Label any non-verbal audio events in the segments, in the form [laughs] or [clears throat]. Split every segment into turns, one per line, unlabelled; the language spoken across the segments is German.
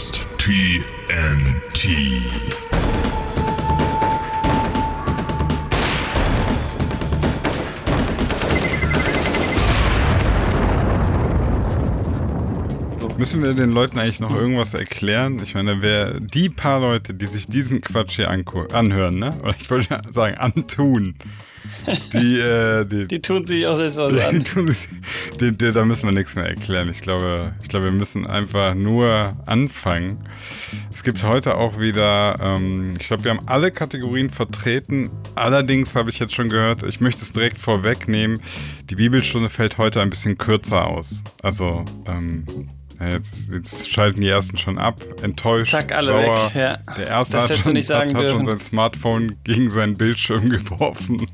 Podcast TNT.
Müssen wir den Leuten eigentlich noch irgendwas erklären? Ich meine, wer die paar Leute, die sich diesen Quatsch hier anhören, ne? Oder ich wollte sagen, antun. Die, äh, die,
die tun sich auch selbst was an.
Die, die, da müssen wir nichts mehr erklären. Ich glaube, ich glaube, wir müssen einfach nur anfangen. Es gibt heute auch wieder, ähm, ich glaube, wir haben alle Kategorien vertreten. Allerdings habe ich jetzt schon gehört, ich möchte es direkt vorwegnehmen, die Bibelstunde fällt heute ein bisschen kürzer aus. Also, ähm, Jetzt, jetzt, schalten die ersten schon ab, enttäuscht.
Zack, alle sauer. weg. Ja.
Der erste das hat, schon, hat, hat schon, sein Smartphone gegen seinen Bildschirm [laughs] geworfen.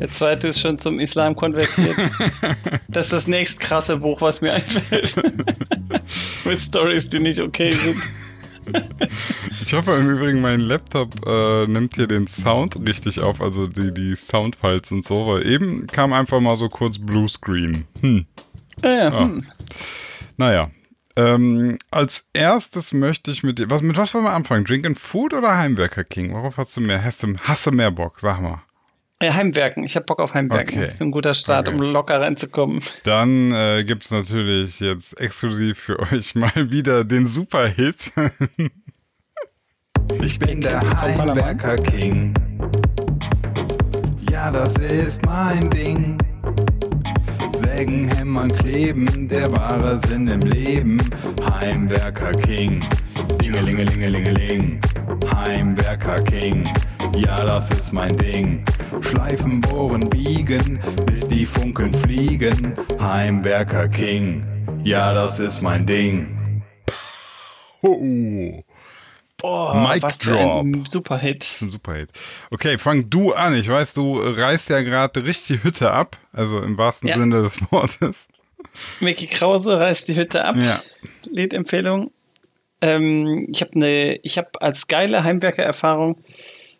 Der zweite ist schon zum Islam konvertiert. [laughs] das ist das nächst krasse Buch, was mir einfällt. [laughs] Mit Stories, die nicht okay sind.
Ich hoffe im Übrigen, mein Laptop äh, nimmt hier den Sound richtig auf, also die, die Soundfiles und so, weil eben kam einfach mal so kurz Bluescreen. Hm.
Ja, ja. Ah. Hm.
Naja, ähm, als erstes möchte ich mit dir, was, mit was wollen wir anfangen? Drink and Food oder Heimwerker King? Worauf hast du mehr, hast du, hast du mehr Bock? Sag mal.
Ja, Heimwerken. Ich habe Bock auf Heimwerken. Okay. Das ist ein guter Start, okay. um locker reinzukommen.
Dann äh, gibt es natürlich jetzt exklusiv für euch [laughs] mal wieder den Superhit. [laughs] ich bin der Heimwerker King. Ja, das ist mein Ding. Sägen, hämmern, kleben, der wahre Sinn im Leben. Heimwerker King, Dingelingelingelingeling. Heimwerker King, ja das ist mein Ding. Schleifen, bohren, biegen, bis die Funken fliegen. Heimwerker King, ja das ist mein Ding. Oh.
Boah, Mic was Drop. ein Superhit.
Ein Superhit. Okay, fang du an. Ich weiß, du reißt ja gerade richtig die Hütte ab. Also im wahrsten ja. Sinne des Wortes.
Mickey Krause reißt die Hütte ab. Ja. Liedempfehlung. Ähm, ich habe eine, ich habe als geile Heimwerkererfahrung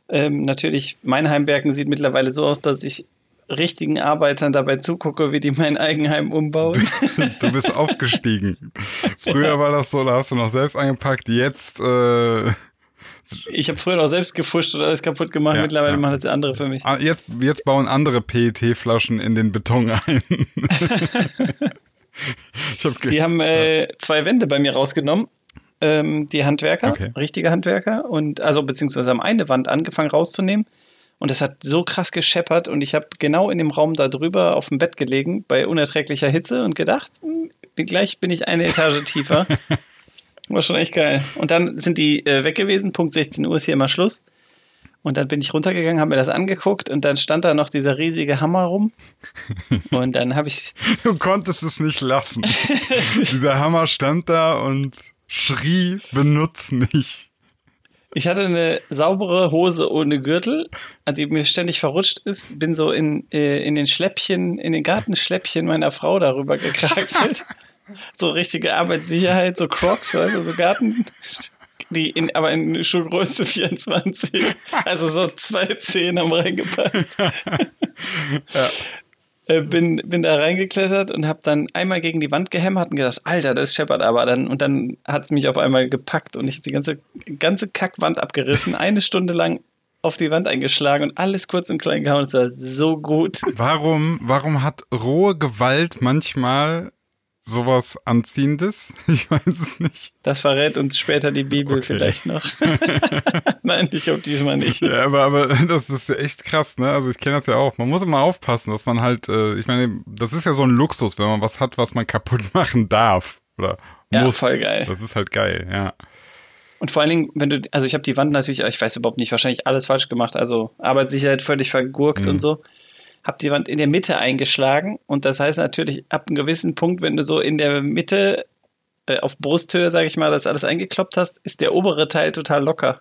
ähm, natürlich, mein Heimwerken sieht mittlerweile so aus, dass ich richtigen Arbeitern dabei zugucke, wie die mein Eigenheim umbauen.
du bist aufgestiegen. [laughs] Früher war das so, da hast du noch selbst angepackt, jetzt. Äh
ich habe früher noch selbst gefuscht und alles kaputt gemacht, ja, mittlerweile ja. machen das andere für mich.
Ah, jetzt, jetzt bauen andere PET-Flaschen in den Beton ein. [laughs]
hab die haben äh, zwei Wände bei mir rausgenommen ähm, die Handwerker, okay. richtige Handwerker, und also beziehungsweise haben eine Wand angefangen rauszunehmen und es hat so krass gescheppert und ich habe genau in dem Raum da drüber auf dem Bett gelegen bei unerträglicher Hitze und gedacht, hm, gleich bin ich eine Etage [laughs] tiefer. War schon echt geil. Und dann sind die äh, weg gewesen. Punkt 16 Uhr ist hier immer Schluss. Und dann bin ich runtergegangen, habe mir das angeguckt und dann stand da noch dieser riesige Hammer rum. [laughs] Und dann habe ich.
Du konntest es nicht lassen. [laughs] dieser Hammer stand da und schrie, benutz mich.
Ich hatte eine saubere Hose ohne Gürtel, die mir ständig verrutscht ist. Bin so in, äh, in den Schläppchen, in den Gartenschläppchen meiner Frau darüber gekraxelt. [laughs] so richtige Arbeitssicherheit, so Crocs, also so Garten, die in, aber in Schuhgröße [laughs] 24. Also so zwei Zehen haben reingepasst. [laughs] ja. Äh, bin, bin da reingeklettert und habe dann einmal gegen die Wand gehämmert und gedacht, Alter, das scheppert aber dann. Und dann hat es mich auf einmal gepackt und ich habe die ganze, ganze Kackwand abgerissen, [laughs] eine Stunde lang auf die Wand eingeschlagen und alles kurz und klein gehauen. Es war so gut.
Warum, warum hat rohe Gewalt manchmal sowas Anziehendes? [laughs] Ich weiß es nicht.
Das verrät uns später die Bibel okay. vielleicht noch. [laughs] Nein, ich glaube diesmal nicht.
Ja, aber, aber [laughs] das ist ja echt krass, ne? Also ich kenne das ja auch. Man muss immer aufpassen, dass man halt, äh, ich meine, das ist ja so ein Luxus, wenn man was hat, was man kaputt machen darf. Oder
ja, muss. voll geil.
Das ist halt geil, ja.
Und vor allen Dingen, wenn du, also ich habe die Wand natürlich, ich weiß überhaupt nicht, wahrscheinlich alles falsch gemacht, also Arbeitssicherheit völlig vergurkt mhm. und so habe die Wand in der Mitte eingeschlagen. Und das heißt natürlich, ab einem gewissen Punkt, wenn du so in der Mitte äh, auf Brusthöhe, sage ich mal, das alles eingekloppt hast, ist der obere Teil total locker.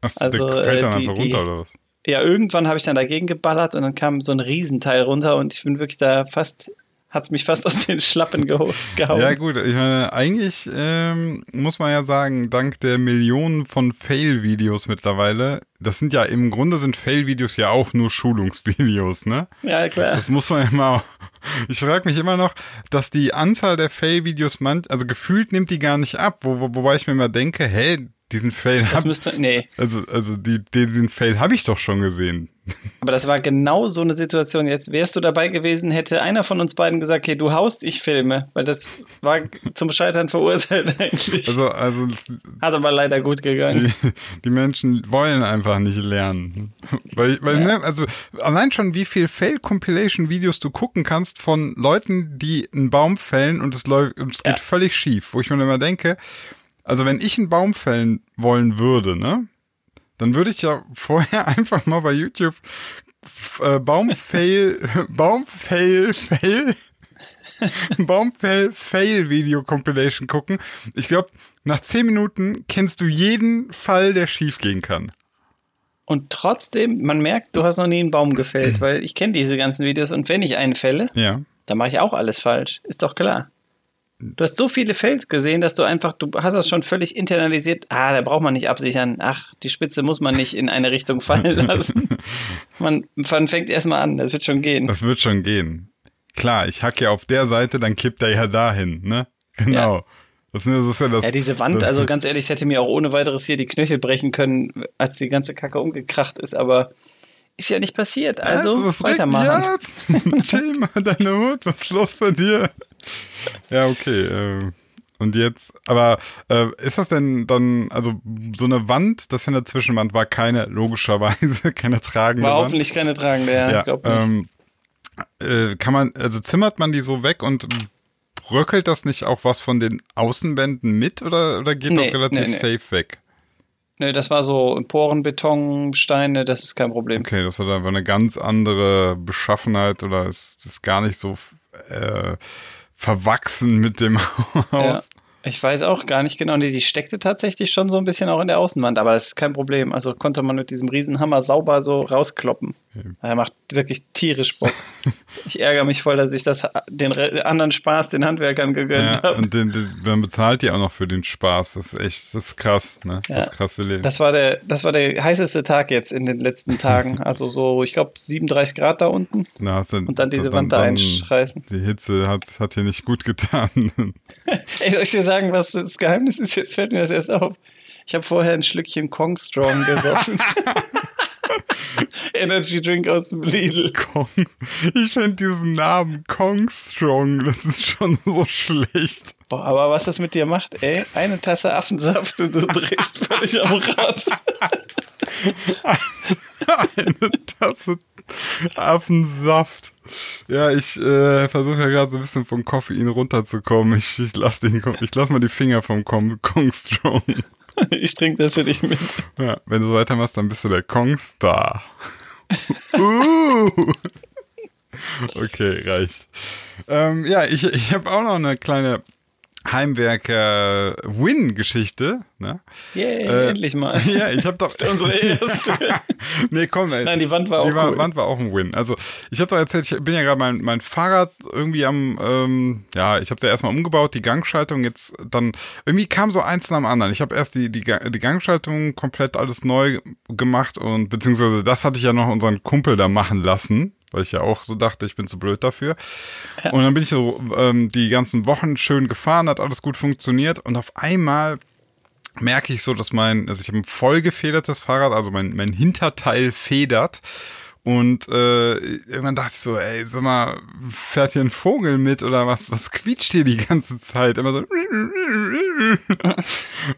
Ach, also, der fällt dann äh, die, einfach runter, oder was?
Ja, irgendwann habe ich dann dagegen geballert und dann kam so ein Riesenteil runter und ich bin wirklich da fast hat's mich fast aus den Schlappen gehauen.
Ja, gut, ich meine, eigentlich ähm, muss man ja sagen, dank der Millionen von Fail-Videos mittlerweile, das sind ja im Grunde sind Fail-Videos ja auch nur Schulungsvideos, ne?
Ja, klar.
Das muss man immer. [laughs] Ich frage mich immer noch, dass die Anzahl der Fail-Videos, man, also gefühlt nimmt die gar nicht ab, wo, wo, wobei ich mir immer denke, hey, diesen Fail
Das
hab,
müsste, nee.
also also die, diesen Fail habe ich doch schon gesehen. [laughs]
Aber das war genau so eine Situation. Jetzt wärst du dabei gewesen, hätte einer von uns beiden gesagt, okay, du haust, ich filme. Weil das war zum Scheitern verurteilt [laughs] eigentlich.
Also also
Hat aber leider gut gegangen.
die, die Menschen wollen einfach nicht lernen. Weil, weil ne, also allein schon wie viel Fail-Compilation-Videos du gucken kannst von Leuten, die einen Baum fällen und es, läuft, und es geht
Ja.
völlig schief. Wo ich mir immer denke, also wenn ich einen Baum fällen wollen würde, ne, dann würde ich ja [laughs] vorher einfach mal bei YouTube f- äh, Baumfail, Baumfail, Fail, [laughs] Baumfail, [laughs] Fail Video Compilation gucken. Ich glaube, nach zehn Minuten kennst du jeden Fall, der schief gehen kann.
Und trotzdem, man merkt, du hast noch nie einen Baum gefällt, [clears throat] weil ich kenne diese ganzen Videos und wenn ich einen fälle,
Ja.
dann mache ich auch alles falsch. Ist doch klar. Du hast so viele Fails gesehen, dass du einfach, du hast das schon völlig internalisiert. Ah, da braucht man nicht absichern. Ach, die Spitze muss man nicht in eine Richtung fallen [laughs] lassen. Man, man fängt erstmal an, das wird schon gehen.
Das wird schon gehen. Klar, ich hacke ja auf der Seite, dann kippt er ja dahin, ne? Genau. Das, ist- das ist ja das.
Ja, diese Wand, also ganz ehrlich, es hätte mir auch ohne weiteres hier die Knöchel brechen können, als die ganze Kacke umgekracht ist, aber ist ja nicht passiert. Also,
was regt
weitermachen.
ab? [laughs] Chill mal deine Hut, was ist los bei dir? Ja, okay. Äh, und jetzt, aber äh, ist das denn dann, also so eine Wand, das in der Zwischenwand war keine, logischerweise, [laughs] keine tragende
War
Wand.
hoffentlich keine tragende, ja,
Ja,
glaub nicht.
ähm, äh, kann man, also zimmert man die so weg und bröckelt das nicht auch was von den Außenwänden mit oder, oder geht
Nee,
das relativ
nee, nee.
safe weg?
Nö, das war so Porenbeton, Steine, das ist kein Problem.
Okay, das hat einfach eine ganz andere Beschaffenheit oder ist, ist gar nicht so äh, verwachsen mit dem. Haus.
Ich weiß auch gar nicht genau. Nee, die steckte tatsächlich schon so ein bisschen auch in der Außenwand, aber das ist kein Problem. Also konnte man mit diesem Riesenhammer sauber so rauskloppen. Er macht wirklich tierisch Bock. [laughs] ich ärgere mich voll, dass ich das den re- anderen Spaß den Handwerkern gegönnt
Ja,
habe.
und den, den, man bezahlt die auch noch für den Spaß. Das ist echt, das ist krass, ne?
Ja.
Das ist krass für Leben.
Das war der, das war der heißeste Tag jetzt in den letzten Tagen. [laughs] Also so, ich glaube 37 Grad da unten
hast du-
und dann diese Wand da einschreißen.
Die Hitze hat, hat hier nicht gut getan. [laughs]
Ey, soll ich dir sagen, was das Geheimnis ist? Jetzt fällt mir das erst auf. Ich habe vorher ein Schlückchen Kong Strong gesoffen. [laughs] Energy Drink aus dem Lidl.
Kong. Ich finde diesen Namen Kong Strong, das ist schon so schlecht.
Boah, aber was das mit dir macht, ey, eine Tasse Affensaft und du drehst völlig am Rad. [laughs]
Eine Tasse Affensaft. Ja, ich äh, versuche ja gerade so ein bisschen vom Koffein runterzukommen. Ich, ich lass den, ich lass mal die Finger vom Kong, Kong Strong. [laughs]
Ich trinke das für dich mit.
Ja, wenn du so weitermachst, dann bist du der Kong-Star. [laughs] uh. Okay, reicht. Ähm, ja, ich, ich habe auch noch eine kleine Heimwerker-Win-Geschichte. Ne?
Yay,
Äh,
endlich mal. [laughs]
Ja, ich habe doch [laughs]
Unsere erste. [laughs]
nee, komm, ey.
Nein, die Wand war auch
die Wa-
cool.
Wand war auch ein Win. Also ich habe doch erzählt, ich bin ja gerade mein, mein Fahrrad irgendwie am, ähm, ja, ich habe da erstmal umgebaut, die Gangschaltung jetzt dann, irgendwie kam so eins nach dem anderen. Ich habe erst die, die, die Gangschaltung komplett alles neu gemacht und beziehungsweise das hatte ich ja noch unseren Kumpel da machen lassen. Weil ich ja auch so dachte, ich bin zu blöd dafür. Und dann bin ich so ähm, die ganzen Wochen schön gefahren, hat alles gut funktioniert. Und auf einmal merke ich so, dass mein, also ich habe ein voll gefedertes Fahrrad, also mein, mein Hinterteil federt. Und äh, irgendwann dachte ich so, ey, sag mal, fährt hier ein Vogel mit oder was? Was quietscht hier die ganze Zeit? Immer so. [laughs]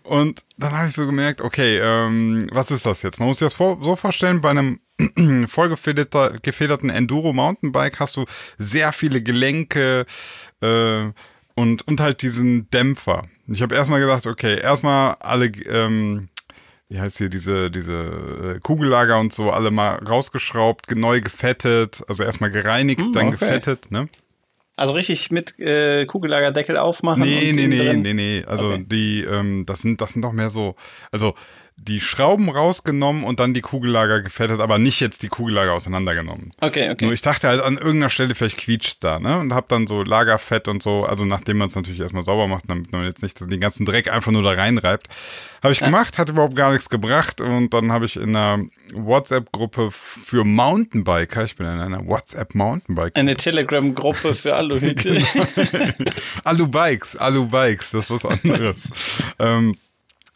Und dann habe ich so gemerkt, okay, ähm, was ist das jetzt? Man muss sich das so vorstellen, bei einem [clears throat] voll gefederter, gefederten Enduro Mountainbike hast du sehr viele Gelenke äh, und, und halt diesen Dämpfer. Ich habe erstmal gesagt, okay, erstmal alle, ähm, wie heißt hier, diese, diese äh, Kugellager und so, alle mal rausgeschraubt, ge- neu gefettet, also erstmal gereinigt,
Hm,
dann
okay.
gefettet, ne?
Also richtig mit äh, Kugellagerdeckel aufmachen.
Nee,
und
nee, nee,
drin-
nee, nee. Also
Okay.
die, ähm, das sind, das sind doch mehr so, also die Schrauben rausgenommen und dann die Kugellager gefettet, aber nicht jetzt die Kugellager auseinandergenommen.
Okay, okay.
Nur ich dachte halt an irgendeiner Stelle vielleicht quietscht da, ne? Und hab dann so Lagerfett und so, also nachdem man es natürlich erstmal sauber macht, damit man jetzt nicht den ganzen Dreck einfach nur da reinreibt. Habe ich gemacht, hat überhaupt gar nichts gebracht und dann habe ich in einer WhatsApp-Gruppe für Mountainbiker, ich bin in einer WhatsApp-Mountainbike.
Eine Telegram-Gruppe für Aluhüte. [laughs]
Alu-Bikes, Alu-Bikes, das ist was anderes. [laughs] ähm,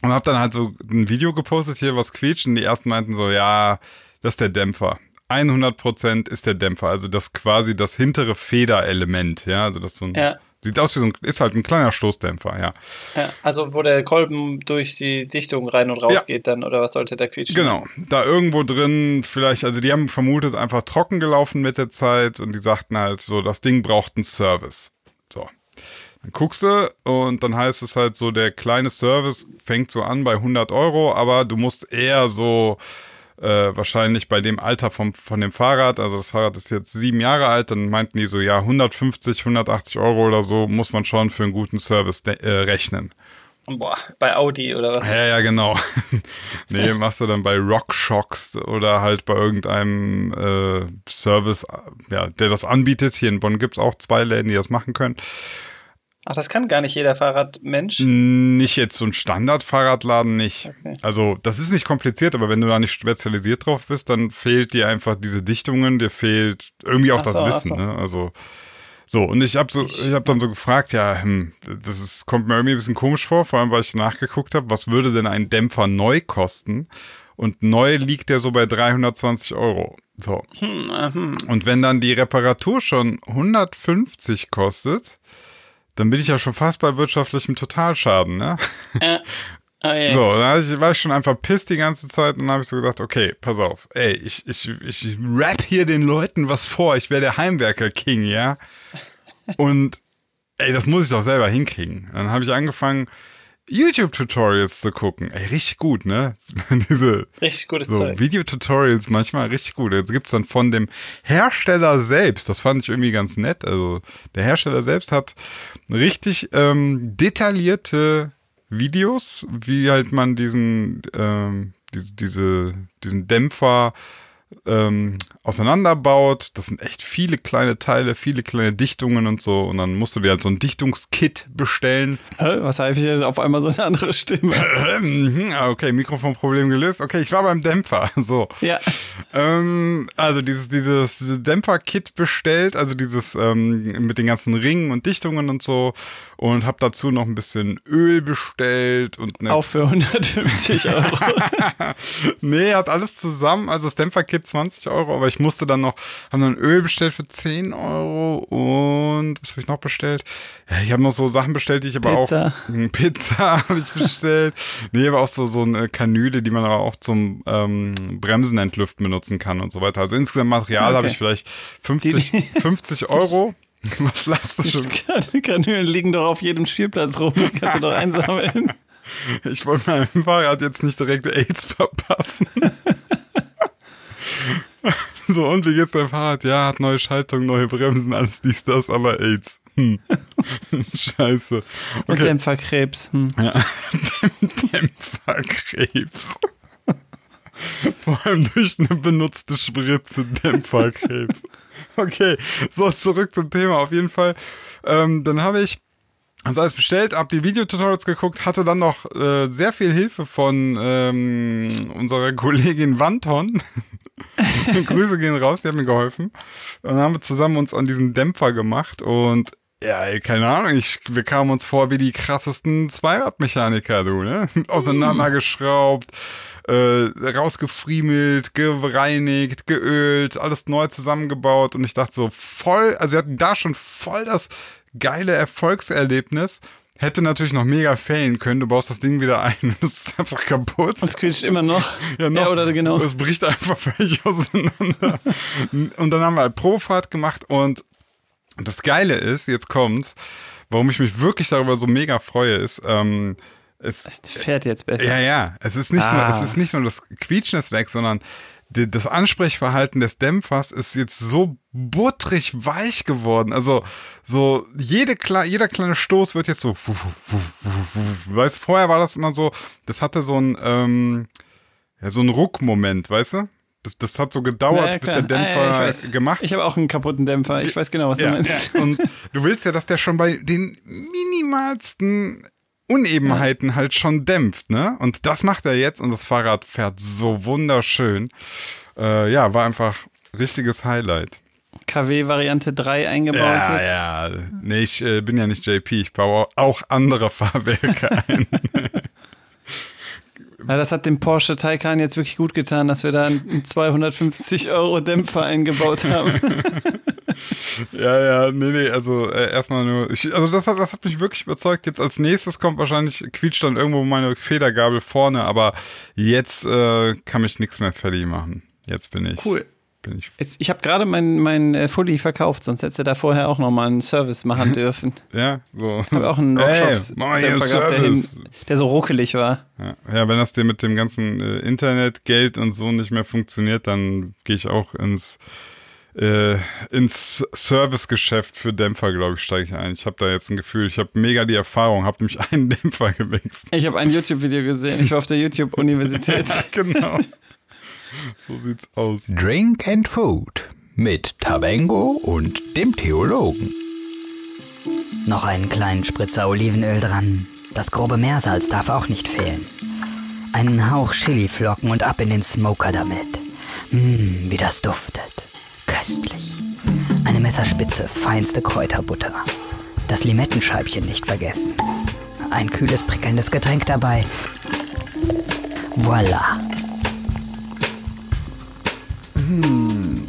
und hab dann halt so ein Video gepostet hier, was quietscht. Und die ersten meinten so, ja, das ist der Dämpfer. 100% ist der Dämpfer. Also das quasi das hintere Federelement. Ja, also das so ein,
Ja.
sieht aus wie so ein, ist halt ein kleiner Stoßdämpfer, ja.
ja, also wo der Kolben durch die Dichtung rein und raus
Ja.
geht dann, oder was sollte da quietschen?
Genau. Da irgendwo drin, vielleicht, also die haben vermutet, einfach trocken gelaufen mit der Zeit und die sagten halt so, das Ding braucht einen Service. So. Dann guckst du und dann heißt es halt so, der kleine Service fängt so an bei 100 Euro, aber du musst eher so äh, wahrscheinlich bei dem Alter vom, von dem Fahrrad, also das Fahrrad ist jetzt sieben Jahre alt, dann meinten die so, ja, 150, 180 Euro oder so muss man schon für einen guten Service äh, rechnen.
Boah, bei Audi oder was?
Ja, ja, genau. [laughs] nee, machst du dann bei RockShox oder halt bei irgendeinem äh, Service, ja, der das anbietet. Hier in Bonn gibt's auch zwei Läden, die das machen können.
Ach, das kann gar nicht jeder Fahrradmensch.
Nicht jetzt so ein Standardfahrradladen nicht.
Okay.
Also, das ist nicht kompliziert, aber wenn du da nicht spezialisiert drauf bist, dann fehlt dir einfach diese Dichtungen, dir fehlt irgendwie auch das
so, ach
Wissen.
so.
Ne? Also, so, und ich habe so, ich habe dann so gefragt, ja, hm, das ist, kommt mir irgendwie ein bisschen komisch vor, vor allem weil ich nachgeguckt habe, was würde denn ein Dämpfer neu kosten? Und neu liegt der so bei 320 Euro. So.
Hm, hm.
Und wenn dann die Reparatur schon 150 kostet, dann bin ich ja schon fast bei wirtschaftlichem Totalschaden, ne?
Äh, [laughs] oh je.
So, dann war ich schon einfach piss die ganze Zeit und dann habe ich so gedacht, okay, pass auf, ey, ich, ich, ich rap hier den Leuten was vor, ich wäre der Heimwerker-King, ja? [laughs] Und ey, das muss ich doch selber hinkriegen. Dann habe ich angefangen, YouTube-Tutorials zu gucken. Ey, richtig gut, ne? [laughs] Diese
Richtig gutes
so
Zeug.
Videotutorials manchmal richtig gut. Jetzt gibt's dann von dem Hersteller selbst, das fand ich irgendwie ganz nett. Also der Hersteller selbst hat richtig ähm, detaillierte Videos, wie halt man diesen ähm, die, diese diesen Dämpfer ähm, auseinanderbaut. Das sind echt viele kleine Teile, viele kleine Dichtungen und so. Und dann musst du dir halt so ein Dichtungskit bestellen.
Hä? Was habe ich jetzt auf einmal so eine andere Stimme? [laughs]
Mhm, ah, okay, Mikrofonproblem gelöst. Okay, ich war beim Dämpfer. [laughs] So.
ja.
Ähm, also dieses, dieses Dämpfer-Kit bestellt, also dieses ähm, mit den ganzen Ringen und Dichtungen und so. Und habe dazu noch ein bisschen Öl bestellt und
Auch für [laughs] 150 Euro.
Nee, hat alles zusammen. Also das Dämpferkit 20 Euro, aber ich musste dann noch, haben dann Öl bestellt für 10 Euro und was habe ich noch bestellt? Ich habe noch so Sachen bestellt, die ich aber
Pizza.
auch. Pizza [laughs] habe ich bestellt. [laughs] nee, aber auch so, so eine Kanüle, die man aber auch zum ähm, Bremsen entlüften benutzen kann und so weiter. Also insgesamt Material
Okay.
habe ich vielleicht 50, 50 [laughs] Euro. Was lachst du schon?
Die Kanülen liegen doch auf jedem Spielplatz rum. Die kannst du doch einsammeln.
Ich wollte meinem Fahrrad jetzt nicht direkt AIDS verpassen. [laughs] so, und wie geht's deinem Fahrrad? Ja, hat neue Schaltung, neue Bremsen, alles dies, das, aber AIDS. Hm. [laughs] Scheiße.
Und
Okay.
Dämpferkrebs. Hm.
Ja. [laughs] Dämpferkrebs. Vor allem durch eine benutzte Spritze Dämpferkrebs. Okay, so zurück zum Thema. Auf jeden Fall. Ähm, dann habe ich also alles bestellt, habe die Videotutorials geguckt, hatte dann noch äh, sehr viel Hilfe von ähm, unserer Kollegin Wanton. [laughs] Grüße gehen raus, die hat mir geholfen. Und dann haben wir zusammen uns an diesen Dämpfer gemacht und ja, ey, keine Ahnung, ich, wir kamen uns vor wie die krassesten Zweiradmechaniker, du, ne? [laughs] Auseinandergeschraubt, äh, rausgefriemelt, gereinigt, geölt, alles neu zusammengebaut und ich dachte so voll, also wir hatten da schon voll das geile Erfolgserlebnis. Hätte natürlich noch mega failen können. Du baust das Ding wieder ein und es ist einfach kaputt.
Und es quietscht immer noch. [laughs]
Ja, noch.
Ja, oder genau.
Es bricht einfach völlig auseinander. und dann haben wir halt Probefahrt gemacht und das Geile ist, jetzt kommt's, warum ich mich wirklich darüber so mega freue, ist, ähm, es,
Es fährt jetzt besser.
ja, ja, es ist nicht nur,
Ah.
es ist nicht nur das Quietschen ist weg, sondern das Ansprechverhalten des Dämpfers ist jetzt so butterig weich geworden. Also so jede jeder kleine Stoß wird jetzt so. Weißt vorher war das immer so, das hatte so ein ähm, ja, so ein Ruckmoment, weißt du? Das, das hat so gedauert, ja, bis der Dämpfer ah, ja, ich gemacht
Ich habe auch einen kaputten Dämpfer. Ich weiß genau, was du meinst.
Und du willst ja, dass der schon bei den minimalsten Unebenheiten ja. halt schon dämpft, ne? Und das macht er jetzt und das Fahrrad fährt so wunderschön. Äh, ja, war einfach richtiges Highlight.
KW Variante 3 eingebaut
ja, jetzt. Ja, nee, ich äh, bin ja nicht JP, ich baue auch andere [laughs] Fahrwerke ein. [laughs]
Ja, das hat dem Porsche Taycan jetzt wirklich gut getan, dass wir da einen 250 Euro Dämpfer eingebaut haben. [laughs] [laughs]
ja, ja, nee, nee, also äh, erstmal nur, ich, also das hat, das hat mich wirklich überzeugt. Jetzt als nächstes kommt wahrscheinlich, quietscht dann irgendwo meine Federgabel vorne, aber jetzt äh, kann mich nichts mehr fertig machen. Jetzt bin ich.
Cool bin ich. Jetzt, ich habe gerade mein, mein äh, Fully verkauft, sonst hätte er da vorher auch nochmal einen Service machen [laughs] dürfen.
ja, so.
Habe auch einen Workshop hey, gehabt, der, hin, der, so ruckelig war.
Ja, ja, wenn das dir mit dem ganzen äh, Internetgeld und so nicht mehr funktioniert, dann gehe ich auch ins äh, ins Servicegeschäft für Dämpfer, glaube ich, steige ich ein. Ich habe da jetzt ein Gefühl, ich habe mega die Erfahrung, habe nämlich [laughs] einen Dämpfer gewechselt.
Ich habe ein YouTube-Video gesehen, ich war auf der YouTube-Universität.
ja, [laughs] genau. So sieht's aus.
Drink and Food mit Tabengo und dem Theologen.
Noch einen kleinen Spritzer Olivenöl dran. Das grobe Meersalz darf auch nicht fehlen. Einen Hauch Chiliflocken und ab in den Smoker damit. Mmm, wie das duftet. Köstlich. Eine Messerspitze feinste Kräuterbutter. Das Limettenscheibchen nicht vergessen. Ein kühles, prickelndes Getränk dabei. Voila.
Hm.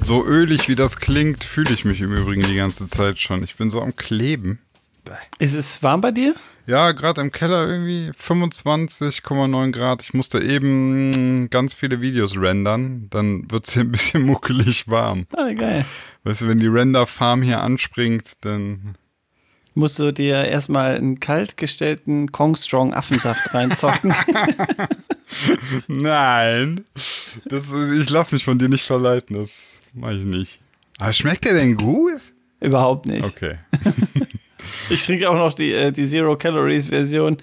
So ölig wie das klingt, fühle ich mich im Übrigen die ganze Zeit schon. Ich bin so am Kleben.
Ist es warm bei dir?
Ja, gerade im Keller irgendwie 25,9 Grad. Ich musste eben ganz viele Videos rendern. Dann wird es hier ein bisschen [laughs] muckelig warm.
Ah, geil.
Weißt du, wenn die Render-Farm hier anspringt, dann
musst du dir erstmal einen kaltgestellten Kong Strong Affensaft reinzocken. [laughs]
Nein. Das, ich lass mich von dir nicht verleiten. Das mache ich nicht. Aber schmeckt der denn gut?
Überhaupt nicht.
Okay. [laughs]
ich trinke auch noch die, äh, die Zero Calories Version.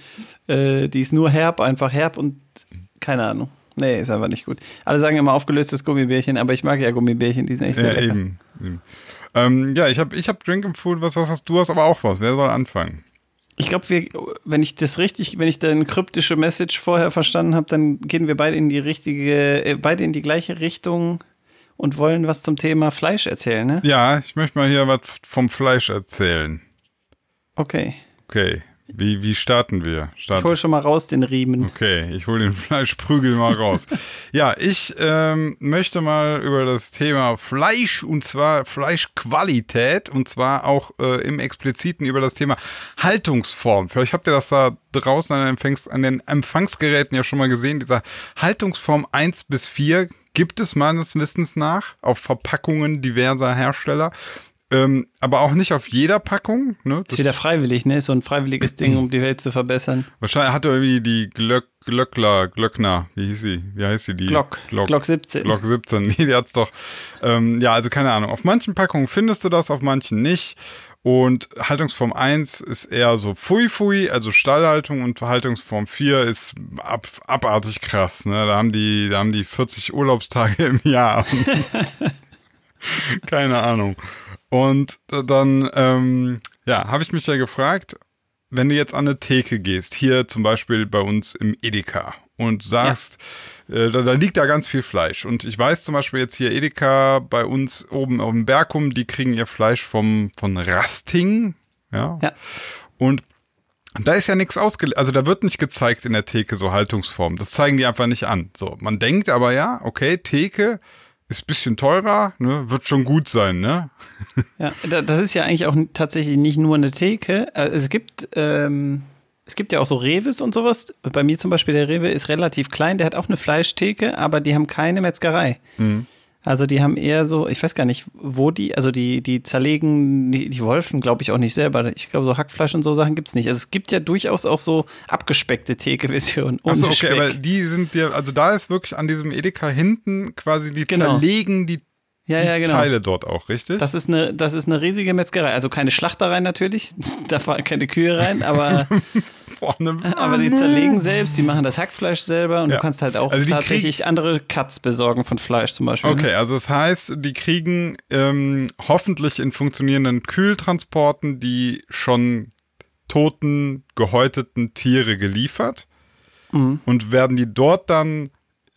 Äh, die ist nur herb, einfach herb und keine Ahnung. Nee, ist einfach nicht gut. Alle sagen immer aufgelöstes Gummibärchen, aber ich mag ja Gummibärchen, die sind echt sehr ja, lecker. Eben, eben.
Ähm, ja, ich habe ich hab Drink and Food, was, was hast du? Hast aber auch was. Wer soll anfangen?
Ich glaube, wenn ich das richtig, wenn ich deine kryptische Message vorher verstanden habe, dann gehen wir beide in die richtige, äh, beide in die gleiche Richtung und wollen was zum Thema Fleisch erzählen, ne?
Ja, ich möchte mal hier was vom Fleisch erzählen.
Okay.
Okay. Wie, wie starten wir? Starten.
Ich hol schon mal raus den Riemen.
Okay, ich hol den [laughs] Fleischprügel mal raus. ja, ich ähm, möchte mal über das Thema Fleisch und zwar Fleischqualität und zwar auch äh, im Expliziten über das Thema Haltungsform. Vielleicht habt ihr das da draußen an den, Empfangs an den Empfangsgeräten ja schon mal gesehen. Dieser Haltungsform 1 bis 4 gibt es meines Wissens nach auf Verpackungen diverser Hersteller. Ähm, aber auch nicht auf jeder Packung. Ne?
Das ist wieder freiwillig, ne? So ein freiwilliges Ding, um die Welt zu verbessern.
Wahrscheinlich hat er irgendwie die Glöck, Glöckler, Glöckner, wie hieß sie? Wie heißt sie? Die
Glock. Glock, Glock 17.
Glock 17, nee, [laughs] die hat's doch. Ähm, ja, also keine Ahnung. Auf manchen Packungen findest du das, auf manchen nicht. Und Haltungsform 1 ist eher so Fui-Fui, also Stallhaltung und Haltungsform 4 ist ab, abartig krass. Ne? Da haben die, da haben die 40 Urlaubstage im Jahr. [laughs] Keine Ahnung. Und dann, ähm, ja, habe ich mich ja gefragt, wenn du jetzt an eine Theke gehst, hier zum Beispiel bei uns im Edeka und sagst, ja. äh, da, da, liegt da ganz viel Fleisch. Und ich weiß zum Beispiel jetzt hier Edeka bei uns oben auf dem Bergum, die kriegen ihr Fleisch vom, von Rasting. Ja. ja. Und da ist ja nichts ausgelegt, also da wird nicht gezeigt in der Theke so Haltungsform. Das zeigen die einfach nicht an. So, man denkt aber ja, okay, Theke, ist ein bisschen teurer, ne? Wird schon gut sein, ne?
Ja, das ist ja eigentlich auch tatsächlich nicht nur eine Theke. Äh, es gibt, ähm, es gibt ja auch so Reves und sowas. Bei mir zum Beispiel, der Rewe ist relativ klein, der hat auch eine Fleischtheke, aber die haben keine Metzgerei. Mhm. Also die haben eher so, ich weiß gar nicht, wo die, also die, die zerlegen, die, die Wolfen glaube ich auch nicht selber. Ich glaube, so Hackfleisch und so Sachen gibt es nicht. Also es gibt ja durchaus auch so abgespeckte Theke-Versionen.
Achso, okay, aber die sind dir, also da ist wirklich an diesem Edeka hinten quasi, die genau. zerlegen die ja, ja, genau. Teile dort auch, richtig?
Das ist, eine, das ist eine riesige Metzgerei. Also keine Schlachtereien natürlich, [laughs] da fahren keine Kühe rein, aber, [laughs] aber die zerlegen selbst, die machen das Hackfleisch selber und ja. du kannst halt auch also tatsächlich andere Cuts besorgen von Fleisch zum Beispiel.
Ne? Okay, ne? also das heißt, die kriegen ähm, hoffentlich in funktionierenden Kühltransporten die schon toten, gehäuteten Tiere geliefert mhm. und werden die dort dann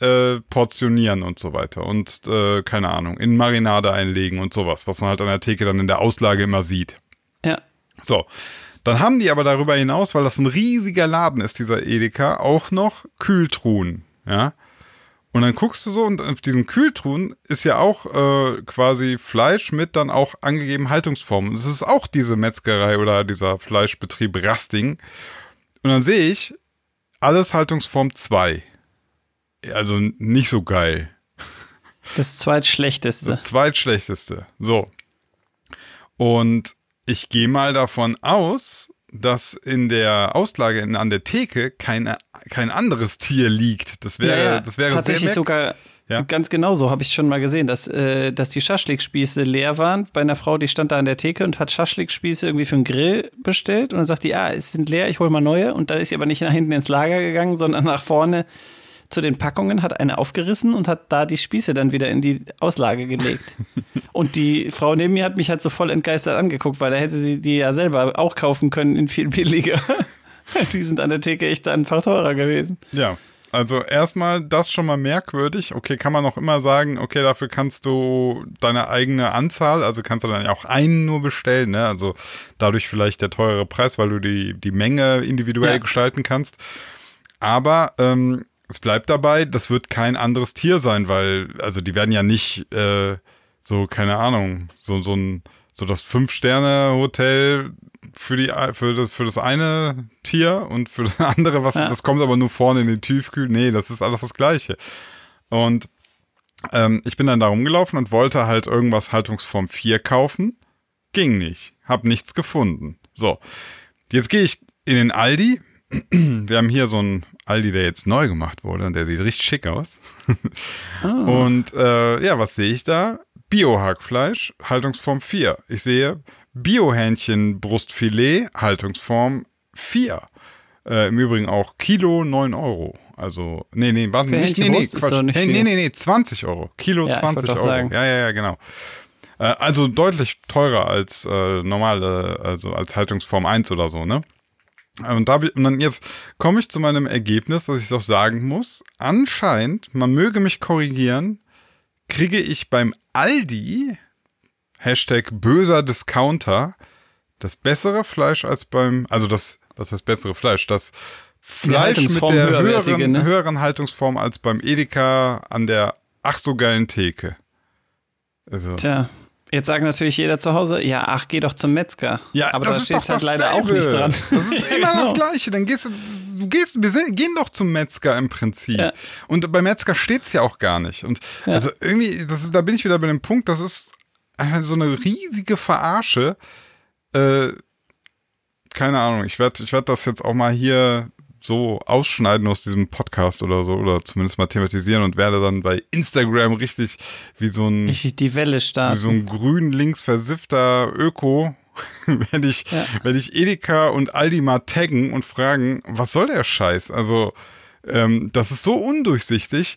äh, portionieren und so weiter und äh, keine Ahnung, in Marinade einlegen und sowas, was man halt an der Theke dann in der Auslage immer sieht.
Ja.
So. Dann haben die aber darüber hinaus, weil das ein riesiger Laden ist, dieser Edeka, auch noch Kühltruhen, ja. Und dann guckst du so und auf diesen Kühltruhen ist ja auch äh, quasi Fleisch mit dann auch angegeben Haltungsformen. Das ist auch diese Metzgerei oder dieser Fleischbetrieb Rasting. Und dann sehe ich alles Haltungsform 2 also nicht so geil.
Das zweitschlechteste.
Das zweitschlechteste. So. Und ich gehe mal davon aus, dass in der Auslage in, an der Theke kein, kein anderes Tier liegt. Das wäre, ja, ja. das wäre
tatsächlich sogar ja? ganz genau so habe ich schon mal gesehen, dass, äh, dass die Schaschlikspieße leer waren bei einer Frau, die stand da an der Theke und hat Schaschlikspieße irgendwie für einen Grill bestellt und dann sagt die, ah, es sind leer, ich hole mal neue und dann ist sie aber nicht nach hinten ins Lager gegangen, sondern nach vorne zu den Packungen, hat eine aufgerissen und hat da die Spieße dann wieder in die Auslage gelegt. [laughs] und die Frau neben mir hat mich halt so voll entgeistert angeguckt, weil da hätte sie die ja selber auch kaufen können in viel billiger. [laughs] die sind an der Theke echt einfach teurer gewesen.
Ja. Also erstmal das schon mal merkwürdig. Okay, kann man auch immer sagen, okay, dafür kannst du deine eigene Anzahl, also kannst du dann auch einen nur bestellen, ne? Also dadurch vielleicht der teurere Preis, weil du die, die Menge individuell ja. gestalten kannst. Aber ähm, es bleibt dabei, das wird kein anderes Tier sein, weil, also die werden ja nicht äh, so, keine Ahnung, so, so ein, so das Fünf-Sterne-Hotel für die für das, für das eine Tier und für das andere, was ja. das kommt aber nur vorne in den Tiefkühl. Nee, das ist alles das Gleiche. Und ähm, ich bin dann da rumgelaufen und wollte halt irgendwas Haltungsform 4 kaufen. Ging nicht. Hab nichts gefunden. So. Jetzt gehe ich in den Aldi. Wir haben hier so ein Aldi, der jetzt neu gemacht wurde und der sieht richtig schick aus. oh. [laughs] Und äh, ja, was sehe ich da? Bio-Hackfleisch, Haltungsform 4. Ich sehe Bio-Hähnchen-Brustfilet, Haltungsform 4. Äh, Im Übrigen auch Kilo 9 Euro. Also, nee, nee, warte, nicht, nee, nee, Quatsch. Nicht hey, nee, nee, nee, 20 Euro. Kilo ja, 20 Euro. Ja, ja, ja, genau. Äh, also deutlich teurer als äh, normale, also als Haltungsform 1 oder so, ne? Und, da, und dann jetzt komme ich zu meinem Ergebnis, dass ich es auch sagen muss. Anscheinend, man möge mich korrigieren, kriege ich beim Aldi, Hashtag böser Discounter, das bessere Fleisch als beim, also das, was heißt bessere Fleisch? Das Fleisch mit der höheren, ne? höheren Haltungsform als beim Edeka an der ach so geilen Theke.
Also. Tja. Jetzt sagt natürlich jeder zu Hause, ja, ach, geh doch zum Metzger.
Ja,
aber
das
da steht halt leider auch nicht dran.
Das ist [laughs] immer genau. das Gleiche. Dann gehst du, du gehst, wir gehen doch zum Metzger im Prinzip. Ja. Und beim Metzger steht's ja auch gar nicht. Und ja. also irgendwie, das ist, da bin ich wieder bei dem Punkt, das ist so eine riesige Verarsche. Äh, keine Ahnung, ich werde ich werd das jetzt auch mal hier so ausschneiden aus diesem Podcast oder so oder zumindest mal thematisieren und werde dann bei Instagram richtig wie so ein
richtig die Welle starten.
Wie so ein grün links versiffter Öko [laughs] werde ich ja. werde ich Edeka und Aldi mal taggen und fragen, was soll der Scheiß? Also ähm, das ist so undurchsichtig.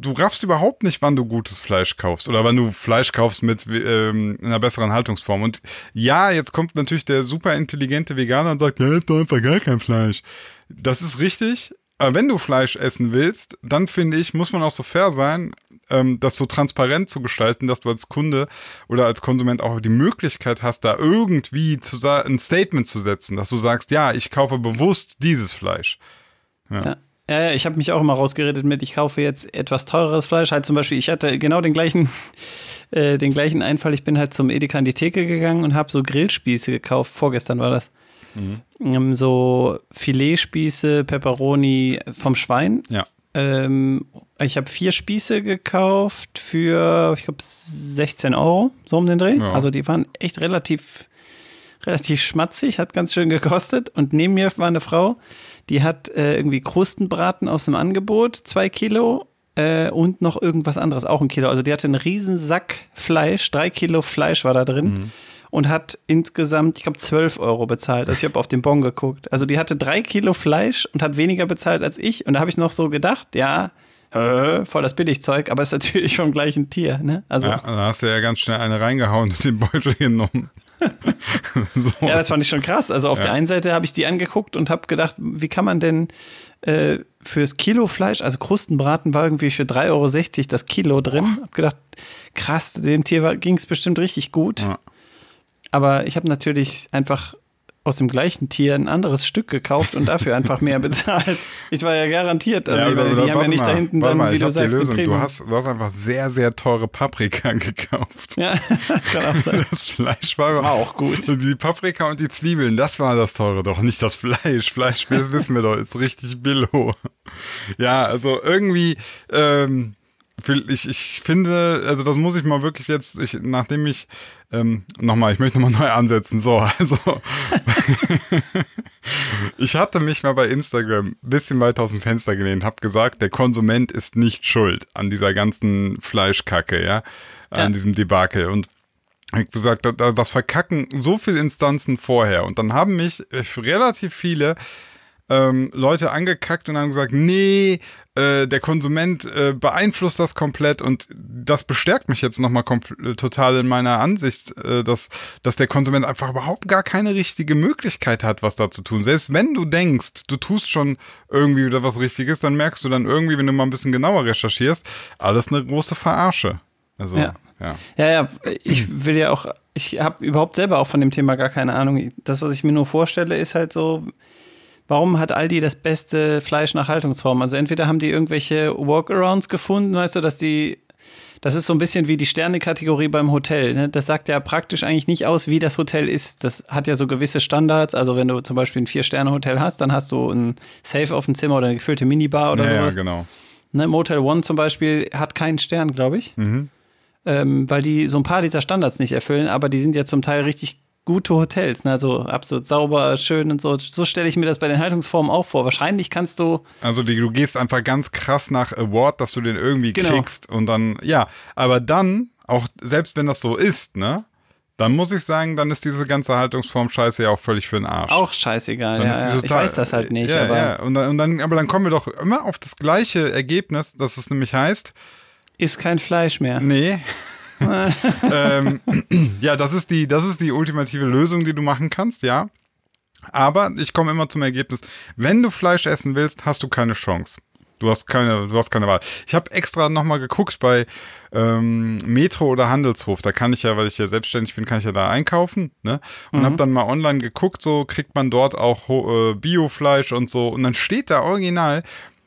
Du raffst überhaupt nicht, wann du gutes Fleisch kaufst oder wann du Fleisch kaufst mit ähm, einer besseren Haltungsform. Und ja, jetzt kommt natürlich der super intelligente Veganer und sagt, ja, ist doch einfach gar kein Fleisch. Das ist richtig. Aber wenn du Fleisch essen willst, dann finde ich, muss man auch so fair sein, ähm, das so transparent zu gestalten, dass du als Kunde oder als Konsument auch die Möglichkeit hast, da irgendwie zu ein Statement zu setzen, dass du sagst, ja, ich kaufe bewusst dieses Fleisch.
Ja. ja. Ja, ich habe mich auch immer rausgeredet mit, ich kaufe jetzt etwas teureres Fleisch. Halt zum Beispiel, ich hatte genau den gleichen, [laughs] äh, den gleichen Einfall. Ich bin halt zum Edeka in die Theke gegangen und habe so Grillspieße gekauft. Vorgestern war das. Mhm. Ähm, so Filetspieße, Peperoni vom Schwein.
Ja.
ähm, ich habe vier Spieße gekauft für, ich glaube, 16 Euro, so um den Dreh.
Ja.
Also die waren echt relativ, relativ schmatzig, hat ganz schön gekostet. Und neben mir war eine Frau, die hat äh, irgendwie Krustenbraten aus dem Angebot, zwei Kilo. Äh, und noch irgendwas anderes, auch ein Kilo. Also die hatte einen riesen Sack Fleisch, drei Kilo Fleisch war da drin. Und hat insgesamt, ich glaube, 12 Euro bezahlt. Also ich habe auf den Bon geguckt. Also die hatte drei Kilo Fleisch und hat weniger bezahlt als ich. Und da habe ich noch so gedacht, ja, äh, voll das Billigzeug, aber ist natürlich vom gleichen Tier. Ne? Also
Ja, da hast du ja ganz schnell eine reingehauen und den Beutel genommen. [laughs] so.
Ja, das fand ich schon krass. Also auf
Ja.
der einen Seite habe ich die angeguckt und habe gedacht, wie kann man denn äh, fürs Kilo Fleisch, also Krustenbraten war irgendwie für 3,60 Euro das Kilo drin. Hab gedacht, krass, dem Tier ging es bestimmt richtig gut.
Ja.
Aber ich habe natürlich einfach aus dem gleichen Tier ein anderes Stück gekauft und dafür einfach mehr [laughs] bezahlt. Ich war ja garantiert, also
Ja,
die, haben ja nicht
mal,
da hinten dann,
mal,
wie du sagst.
Du hast, du hast einfach sehr, sehr teure Paprika [laughs] gekauft.
ja, das kann auch sein.
Das Fleisch war,
Das war auch gut.
Die Paprika und die Zwiebeln, das war das teure doch, nicht das Fleisch. Fleisch, das wissen wir doch, ist richtig billo. Ja, also irgendwie, ähm, ich, ich finde, also das muss ich mal wirklich jetzt, ich, nachdem ich, ähm, nochmal, ich möchte nochmal [laughs] neu ansetzen. So, also, [laughs] ich hatte mich mal bei Instagram ein bisschen weiter aus dem Fenster gelehnt, habe gesagt, der Konsument ist nicht schuld an dieser ganzen Fleischkacke, ja, an
Ja.
diesem Debakel. Und ich hab gesagt, da- da- das verkacken so viele Instanzen vorher. Und dann haben mich relativ viele ähm, Leute angekackt und haben gesagt, nee, äh, der Konsument äh, beeinflusst das komplett und das bestärkt mich jetzt nochmal total in meiner Ansicht, äh, dass, dass der Konsument einfach überhaupt gar keine richtige Möglichkeit hat, was da zu tun. Selbst wenn du denkst, du tust schon irgendwie wieder was Richtiges, dann merkst du dann irgendwie, wenn du mal ein bisschen genauer recherchierst, alles eine große Verarsche. Also,
Ja.
ja.
Ja, ja, ich will ja auch, ich habe überhaupt selber auch von dem Thema gar keine Ahnung. Das, was ich mir nur vorstelle, ist halt so, warum hat Aldi das beste Fleisch nach Haltungsform? Also entweder haben die irgendwelche Workarounds gefunden, weißt du, dass die, das ist so ein bisschen wie die Sterne-Kategorie beim Hotel. Ne? Das sagt ja praktisch eigentlich nicht aus, wie das Hotel ist. Das hat ja so gewisse Standards. Also wenn du zum Beispiel ein Vier-Sterne-Hotel hast, dann hast du ein Safe auf dem Zimmer oder eine gefüllte Minibar oder
ja, ja,
sowas.
genau.
Ne, Motel One zum Beispiel hat keinen Stern, glaube ich. Ähm, weil die so ein paar dieser Standards nicht erfüllen, aber die sind ja zum Teil richtig gute Hotels. Ne? Also absolut sauber, schön und so. So stelle ich mir das bei den Haltungsformen auch vor. Wahrscheinlich kannst du.
Also die, du gehst einfach ganz krass nach Award, dass du den irgendwie
Genau.
kriegst und dann, ja, aber dann, auch selbst wenn das so ist, ne, dann muss ich sagen, dann ist diese ganze Haltungsform scheiße ja auch völlig für den Arsch.
Auch scheißegal.
Dann
Ja,
ist die
ja. Ich
total-
weiß das halt nicht.
Ja,
aber
ja. Und, dann, und dann, aber dann kommen wir doch immer auf das gleiche Ergebnis, dass es nämlich heißt,
ist kein Fleisch mehr.
nee. [laughs] ähm, [clears throat] ja, das ist die, das ist die ultimative Lösung, die du machen kannst, ja. Aber ich komme immer zum Ergebnis, wenn du Fleisch essen willst, hast du keine Chance. Du hast keine, du hast keine Wahl. Ich habe extra nochmal geguckt bei ähm, Metro oder Handelshof. Da kann ich ja, weil ich ja selbstständig bin, kann ich ja da einkaufen. Ne? Und
Mhm.
habe dann mal online geguckt, so kriegt man dort auch äh, Biofleisch und so. Und dann steht da original,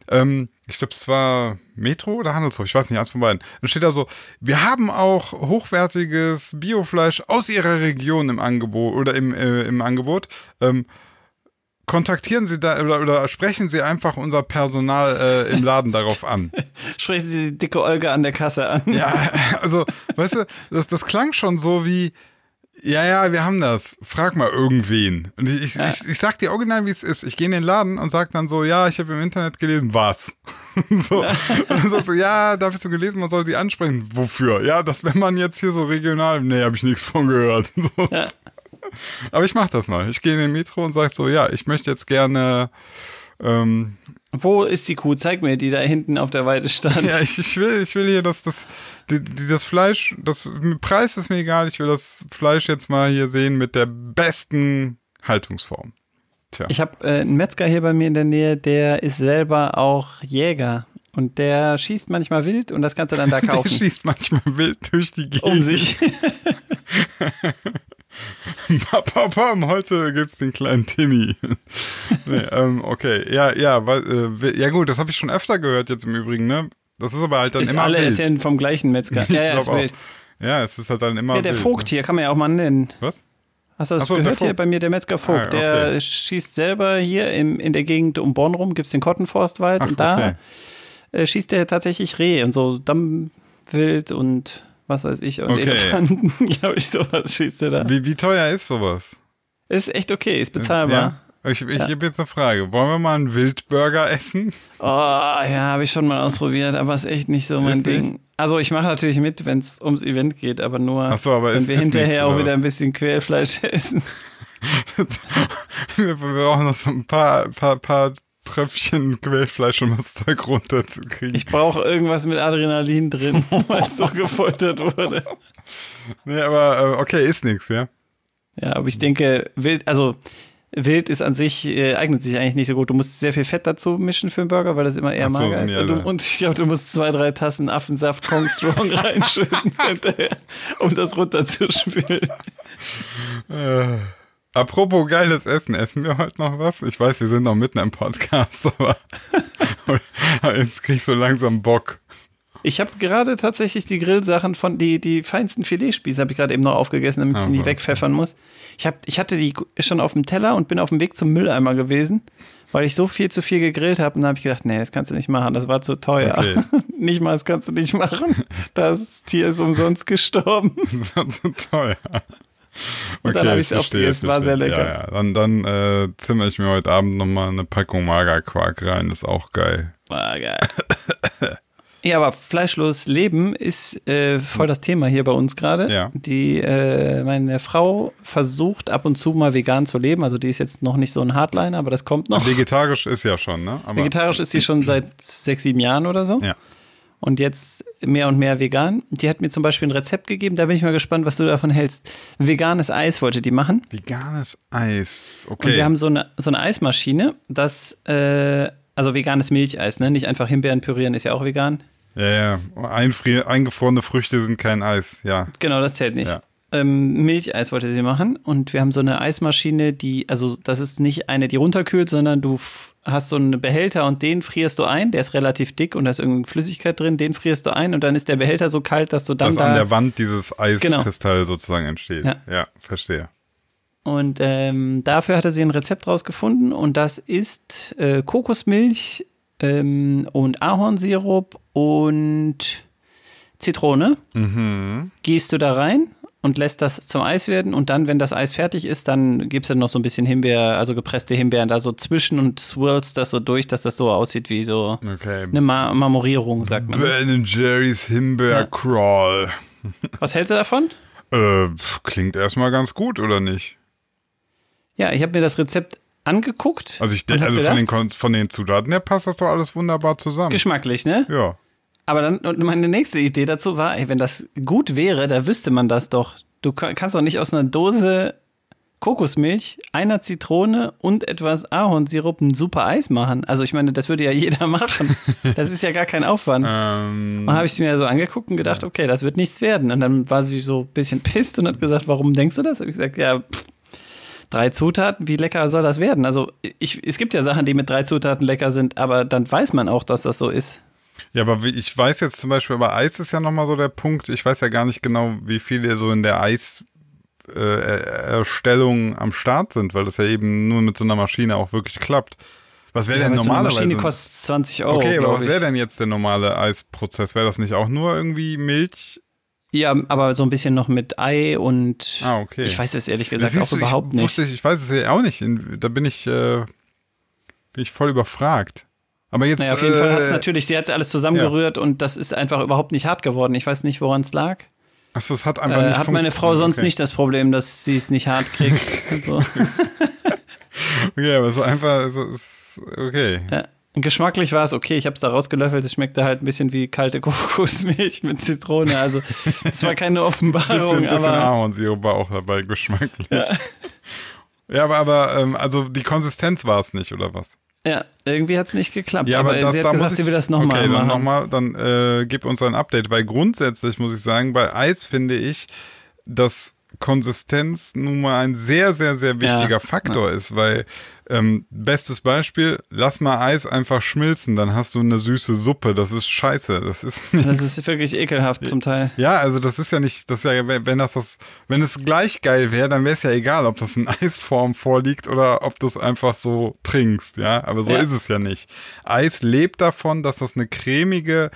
ähm, ich glaube, es war Metro oder Handelshof, ich weiß nicht, eins von beiden. Dann steht da so, wir haben auch hochwertiges Biofleisch aus ihrer Region im Angebot oder im, äh, im Angebot. Ähm, kontaktieren Sie da oder, oder sprechen Sie einfach unser Personal äh, im Laden darauf an. [laughs]
Sprechen Sie die dicke Olga an der Kasse an.
Ja, also, weißt du, das, das klang schon so wie, ja, ja, wir haben das. Frag mal irgendwen. Und ich, ich, ich, ich sag dir original, wie es ist. Ich gehe in den Laden und sag dann so, ja, ich habe im Internet gelesen, was? [laughs] so. Und dann sagst du, ja, da habe ich so gelesen, man soll die ansprechen. Wofür? Ja, das, wenn man jetzt hier so regional, nee, habe ich nichts von gehört. [laughs] So.
Ja.
Aber ich mach das mal. Ich gehe in den Metro und sag so, ja, ich möchte jetzt gerne, ähm,
Wo ist die Kuh? Zeig mir, die da hinten auf der Weide stand.
Ja, ich, ich will, ich will hier, dass das, die, die, das Fleisch, das Preis ist mir egal, ich will das Fleisch jetzt mal hier sehen mit der besten Haltungsform. Tja.
Ich habe äh, einen Metzger hier bei mir in der Nähe, der ist selber auch Jäger. Und der schießt manchmal wild und das du dann da [laughs]
Der
kaufen.
schießt manchmal wild durch die Gegend.
um sich. [laughs] [laughs]
Papa, Pam, heute gibt's den kleinen Timmy. [laughs] nee, ähm, okay, ja, ja, weil, äh, ja gut, das habe ich schon öfter gehört jetzt im Übrigen, ne? Das ist aber halt dann
Ist
immer
alle
wild.
erzählen vom gleichen Metzger. [laughs] Ja, ja, ist wild.
Ja, es ist halt dann immer
Ja, der
wild,
Vogt hier kann man ja auch mal nennen.
Ne? Was?
Hast du das
so,
gehört hier bei mir, der Metzger Vogt?
Ah, okay.
Der schießt selber hier im, in der Gegend um Bonn rum, gibt es den Kottenforstwald
Ach,
und da
okay.
äh, schießt er tatsächlich Rehe und so Dammwild und was weiß ich und
Okay.
Elefanten, [laughs] glaube ich, sowas schießt er da.
Wie, wie teuer ist sowas?
Ist echt okay, ist bezahlbar.
Ja? Ich, ich
Ja.
habe jetzt eine Frage. Wollen wir mal einen Wildburger essen?
Oh, ja, habe ich schon mal ausprobiert, aber ist echt nicht so mein
Ist nicht?
Ding. Also ich mache natürlich mit, wenn es ums Event geht, aber nur,
so, aber
wenn
ist-
wir
ist
hinterher
nichts,
auch wieder ein bisschen Quälfleisch [laughs] essen.
wir, [laughs] wir brauchen noch so ein paar, paar, paar Tröpfchen Quellfleisch, um das Zeug runterzukriegen.
Ich brauche irgendwas mit Adrenalin drin, [laughs] weil so gefoltert wurde.
Nee, aber äh, okay, ist nix, ja?
Ja, aber ich denke, wild, also wild ist an sich, äh, eignet sich eigentlich nicht so gut. Du musst sehr viel Fett dazu mischen für einen Burger, weil das immer eher
Ach so,
mager ist. Und, du, und ich glaube, du musst zwei, drei Tassen Affensaft Kong Strong [laughs] reinschütten um das runterzuspülen.
Äh, apropos geiles Essen, essen wir heute noch was? Ich weiß, wir sind noch mitten im Podcast, [laughs] aber jetzt krieg ich so langsam Bock.
Ich habe gerade tatsächlich die Grillsachen von, die, die feinsten Filetspieße habe ich gerade eben noch aufgegessen, damit ich
Ah,
die nicht
okay.
wegpfeffern muss. Ich, hab, ich hatte die schon auf dem Teller und bin auf dem Weg zum Mülleimer gewesen, weil ich so viel zu viel gegrillt habe. Und da habe ich gedacht, nee, das kannst du nicht machen, das war zu teuer.
Okay. [laughs]
nicht mal, das kannst du nicht machen. Das Tier ist umsonst gestorben.
Das war so teuer.
Und dann hab ich's
verstehe,
aufgegessen, war sehr lecker.
Ja, ja. Dann, dann äh, zimmer ich mir heute Abend nochmal eine Packung Magerquark rein, ist auch geil.
War geil. Ja, aber fleischlos leben ist äh, voll das Thema hier bei uns gerade.
Ja.
Die äh, meine Frau versucht ab und zu mal vegan zu leben. Also die ist jetzt noch nicht so ein Hardliner, aber das kommt noch.
Vegetarisch ist ja schon, ne? Aber,
Vegetarisch ist sie schon seit sechs, sieben Jahren oder so.
Ja.
Und jetzt mehr und mehr vegan. Die hat mir zum Beispiel ein Rezept gegeben, da bin ich mal gespannt, was du davon hältst. Veganes Eis wollte die machen.
Veganes Eis,
Und
okay.
wir haben so eine, so eine Eismaschine, das, äh, also veganes Milcheis, ne? Nicht einfach Himbeeren pürieren, ist ja auch vegan.
ja, ja. Einfrier eingefrorene Früchte sind kein Eis, ja.
Genau, das zählt nicht.
Ja.
Ähm, Milcheis wollte sie machen und wir haben so eine Eismaschine, die, also das ist nicht eine, die runterkühlt, sondern du hast so einen Behälter und den frierst du ein, der ist relativ dick und da ist irgendeine Flüssigkeit drin, den frierst du ein und dann ist der Behälter so kalt, dass du dann
Dass
da
an der Wand dieses
Genau.
Eiskristall sozusagen entsteht.
Ja.
ja verstehe.
Und ähm, dafür hatte sie ein Rezept rausgefunden und das ist äh, Kokosmilch ähm, und Ahornsirup und Zitrone. Gießt du da rein und lässt das zum Eis werden und dann, wenn das Eis fertig ist, dann gibst du noch so ein bisschen Himbeer, also gepresste Himbeeren da so zwischen und swirlst das so durch, dass das so aussieht wie so
Okay.
eine Ma Marmorierung, sagt man.
Ben Jerry's Himbeer Crawl.
Was hältst du davon?
Äh, klingt erstmal ganz gut, oder nicht?
Ja, ich habe mir das Rezept angeguckt.
Also, ich also von den,
gedacht,
von den Zutaten her passt das doch alles wunderbar zusammen.
geschmacklich, ne?
ja.
Aber dann, und meine nächste Idee dazu war, ey, wenn das gut wäre, da wüsste man das doch. Du ka- kannst doch nicht aus einer Dose Kokosmilch, einer Zitrone und etwas Ahornsirup ein super Eis machen. Also ich meine, das würde ja [laughs] jeder machen. Das ist ja gar kein Aufwand.
Ähm,
Und dann habe ich es mir so angeguckt und gedacht, okay, das wird nichts werden. Und dann war sie so ein bisschen pisst und hat gesagt, warum denkst du das? Habe ich gesagt, ja, pff, drei Zutaten, wie lecker soll das werden? Also ich, es gibt ja Sachen, die mit drei Zutaten lecker sind, aber dann weiß man auch, dass das so ist.
Ja, aber wie, ich weiß jetzt zum Beispiel, bei Eis ist ja nochmal so der Punkt, ich weiß ja gar nicht genau, wie viele so in der Eis äh, am Start sind, weil das ja eben nur mit so einer Maschine auch wirklich klappt. Was wäre
Ja,
denn
aber so eine
normalerweise?
Maschine kostet 20 Euro.
okay, aber was wäre denn jetzt der normale Eisprozess? Wäre das nicht auch nur irgendwie Milch?
Ja, aber so ein bisschen noch mit Ei und
Ah, okay.
ich weiß es ehrlich gesagt auch
du,
überhaupt
ich
nicht.
Wusste, ich, weiß es ja auch nicht. Da bin ich, äh, bin ich voll überfragt. Aber jetzt.
Naja, auf jeden Fall hat es
äh,
natürlich, sie hat alles zusammengerührt und das ist einfach überhaupt nicht hart geworden. Ich weiß nicht, woran es lag.
Achso, es hat einfach
Äh,
nicht
hat meine Frau sonst
okay.
nicht das Problem, dass sie es nicht hart kriegt. [laughs] so. [laughs]
Okay, aber es ist einfach, es ist, okay.
ja. Geschmacklich war es okay, ich habe es da rausgelöffelt. Es schmeckte halt ein bisschen wie kalte [laughs] Kokosmilch mit Zitrone. Also es war keine Offenbarung,
Bisschen, bisschen
aber
Ahornsirup war auch dabei, geschmacklich. Ja, aber, aber ähm, also die Konsistenz war es nicht, oder was?
Ja, irgendwie hat es nicht geklappt.
Ja,
aber
aber das,
sie
da
hat gesagt,
ich,
sie will das nochmal
okay, dann
machen.
nochmal, dann äh, gib uns ein Update, weil grundsätzlich muss ich sagen, bei Eis finde ich, das Konsistenz nun mal ein sehr, sehr, sehr wichtiger
Ja.
Faktor ist, weil ähm, bestes Beispiel, lass mal Eis einfach schmilzen, dann hast du eine süße Suppe. Das ist scheiße. Das ist nicht [laughs]
Das ist wirklich ekelhaft zum Teil.
Ja, also das ist ja nicht, das ist ja, wenn das das, wenn es gleich geil wäre, dann wäre es ja egal, ob das in [laughs] Eisform vorliegt oder ob du es einfach so trinkst, ja. Aber so
Ja.
ist es ja nicht. Eis lebt davon, dass das eine cremige,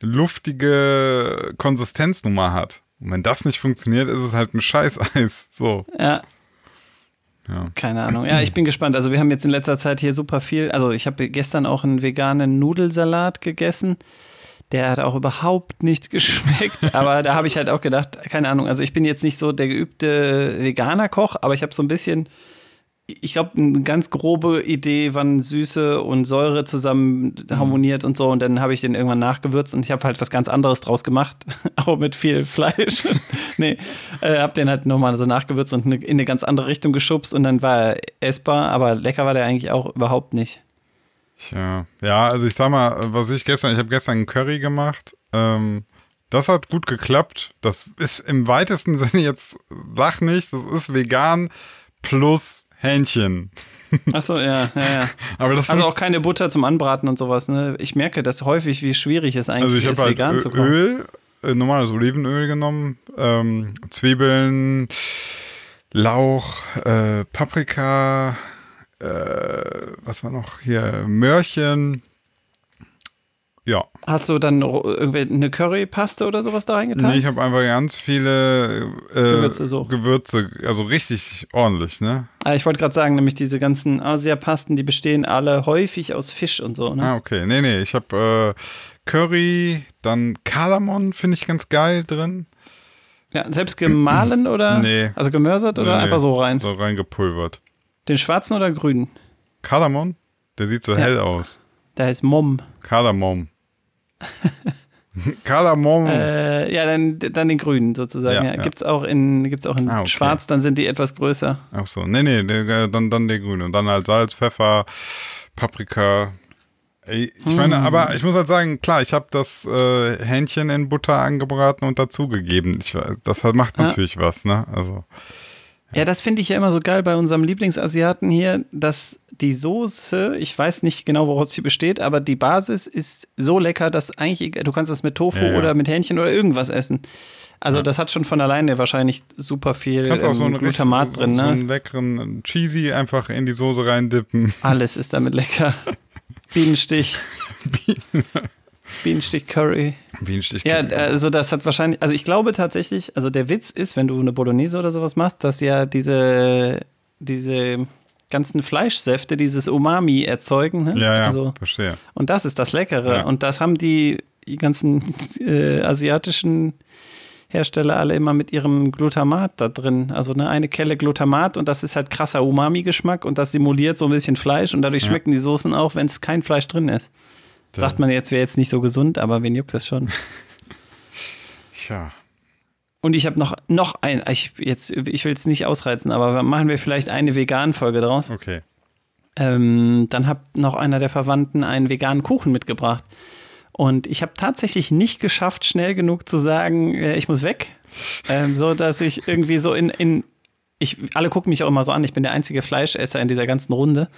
luftige Konsistenznummer hat. Und wenn das nicht funktioniert, ist es halt ein Scheiß-Eis. So.
Ja.
Ja.
Keine Ahnung. Ja, ich bin gespannt. Also wir haben jetzt in letzter Zeit hier super viel. Also ich habe gestern auch einen veganen Nudelsalat gegessen. Der hat auch überhaupt nicht [laughs] geschmeckt. aber da habe ich halt auch gedacht, keine Ahnung. Also ich bin jetzt nicht so der geübte Veganer-Koch, aber ich habe so ein bisschen, ich glaube, eine ganz grobe Idee, wann Süße und Säure zusammen harmoniert und so. Und dann habe ich den irgendwann nachgewürzt und ich habe halt was ganz anderes draus gemacht, [laughs] auch mit viel Fleisch. [laughs] nee, äh, habe den halt nochmal so nachgewürzt und ne- in eine ganz andere Richtung geschubst und dann war er essbar, aber lecker war der eigentlich auch überhaupt nicht.
Tja. Ja, also ich sag mal, was ich gestern, ich habe gestern einen Curry gemacht. Ähm, das hat gut geklappt. Das ist im weitesten [laughs] Sinne jetzt, sag nicht, das ist vegan plus Hähnchen.
Achso, ja, ja, ja. [laughs]
Aber das
Also auch keine Butter zum Anbraten und sowas. Ne? Ich merke das häufig, wie schwierig es eigentlich
Also ich
ist,
halt
vegan
Ö-
zu kochen.
Öl, äh, normales Olivenöl genommen, ähm, Zwiebeln, Lauch, äh, Paprika, äh, was war noch hier, Möhrchen. Ja,
Hast du dann eine Currypaste oder sowas da reingetan?
nee, ich habe einfach ganz viele äh,
Gewürze so.
Gewürze, also richtig ordentlich, ne?
Ah, ich wollte gerade sagen, nämlich diese ganzen Asia-Pasten, die bestehen alle häufig aus Fisch und so. Ne?
Ah, okay. Nee, nee, ich habe äh, Curry, dann Kardamom finde ich ganz geil drin.
Ja, selbst gemahlen oder? [clears throat]
Nee.
Also gemörsert oder
Nee,
einfach so rein?
So reingepulvert.
Den schwarzen oder grünen?
Kardamom, der sieht so hell aus.
Der heißt Mom.
Kardamom. [laughs] Kardamom.
Äh, ja, dann, dann den grünen sozusagen.
Ja,
Ja,
ja.
Gibt's auch in, gibt's auch in
Ah, okay.
schwarz, dann sind die etwas größer.
Ach so, nee, nee, dann, dann der grüne. Und dann halt Salz, Pfeffer, Paprika. Ich meine,
Mm.
aber ich muss halt sagen, klar, ich habe das äh, Hähnchen in Butter angebraten und dazugegeben. Ich das macht
Ja.
natürlich was, ne? Also,
Ja, das finde ich ja immer so geil bei unserem Lieblingsasiaten hier, dass die Soße, ich weiß nicht genau, woraus sie besteht, aber die Basis ist so lecker, dass eigentlich, du kannst das mit Tofu
Ja, ja.
oder mit Hähnchen oder irgendwas essen. Also das hat schon von alleine wahrscheinlich super viel
kannst auch so
ähm,
einen,
Glutamat
so,
drin,
so
ne?
einen leckeren Cheesy einfach in die Soße reindippen.
Alles ist damit lecker. [laughs] Bienenstich. Bienenstich Curry.
Bienenstich.
Ja, also das hat wahrscheinlich, also ich glaube tatsächlich, also der Witz ist, wenn du eine Bolognese oder sowas machst, dass ja diese, diese ganzen Fleischsäfte dieses Umami erzeugen. Ne?
ja, ja,
Also,
verstehe.
und das ist das Leckere.
Ja.
Und das haben die, die ganzen äh, asiatischen Hersteller alle immer mit ihrem Glutamat da drin. Also ne, eine Kelle Glutamat und das ist halt krasser Umami-Geschmack und das simuliert so ein bisschen Fleisch und dadurch
Ja.
schmecken die Soßen auch, wenn es kein Fleisch drin ist. Sagt man jetzt, wäre jetzt nicht so gesund, aber wen juckt das schon? [laughs]
Tja.
Und ich habe noch, noch ein, ich, jetzt, ich will es nicht ausreizen, aber machen wir vielleicht eine Vegan-Folge draus.
Okay.
Ähm, dann hat noch einer der Verwandten einen veganen Kuchen mitgebracht. Und ich habe tatsächlich nicht geschafft, schnell genug zu sagen, äh, ich muss weg. Ähm, so dass ich irgendwie so in, in ich, alle gucken mich auch immer so an, ich bin der einzige Fleischesser in dieser ganzen Runde.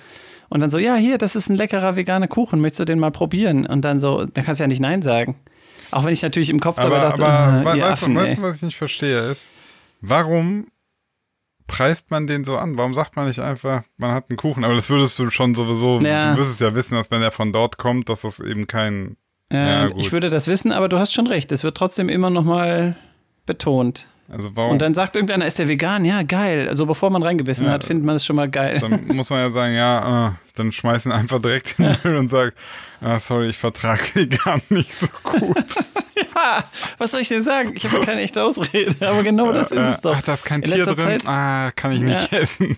Und dann so, ja, hier, das ist ein leckerer veganer Kuchen, möchtest du den mal probieren? Und dann so, da kannst du ja nicht Nein sagen. Auch wenn ich natürlich im Kopf dabei
Aber,
dachte,
aber
äh,
weißt,
Affen,
weißt du, was ich nicht verstehe, ist, warum preist man den so an? Warum sagt man nicht einfach, man hat einen Kuchen? Aber das würdest du schon sowieso,
Ja.
du wirst ja wissen, dass wenn er von dort kommt, dass das eben kein,
Ja,
Ja,
ich würde das wissen, aber du hast schon recht. Es wird trotzdem immer noch mal betont.
Also warum,
Und dann sagt irgendeiner, ist der vegan? Ja, geil. Also bevor man reingebissen
Ja.
hat, findet man es schon mal geil.
dann [laughs] muss man ja sagen, ja, äh, dann schmeißen einfach direkt in den Müll und sagen, ah, sorry, ich vertrage vegan nicht so gut. [laughs]
Ha, was soll ich denn sagen? Ich habe ja keine echte Ausrede, aber genau das ist
Äh,
es doch.
Ach, da ist kein
In
Tier drin?
Zeit-
ah, kann ich nicht
Ja.
essen.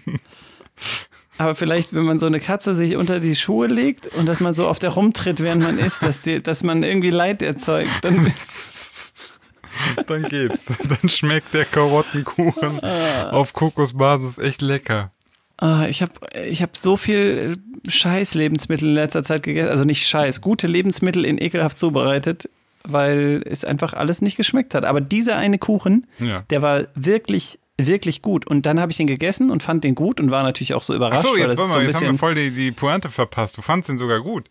Aber vielleicht, wenn man so eine Katze sich unter die Schuhe legt und dass man so auf der rumtritt, während man isst, dass, die, dass man irgendwie Leid erzeugt, dann [laughs] [laughs]
dann geht's. Dann schmeckt der Karottenkuchen auf Kokosbasis echt lecker.
Ah, ich habe ich hab so viel scheiß Lebensmittel in letzter Zeit gegessen. Also nicht scheiß, gute Lebensmittel in ekelhaft zubereitet, weil es einfach alles nicht geschmeckt hat. Aber dieser eine Kuchen,
Ja.
der war wirklich wirklich gut. Und dann habe ich ihn gegessen und fand den gut und war natürlich auch so überrascht.
Achso,
weil
jetzt,
so
mal,
ein
jetzt haben wir voll die, die Pointe verpasst. Du fandst den sogar gut.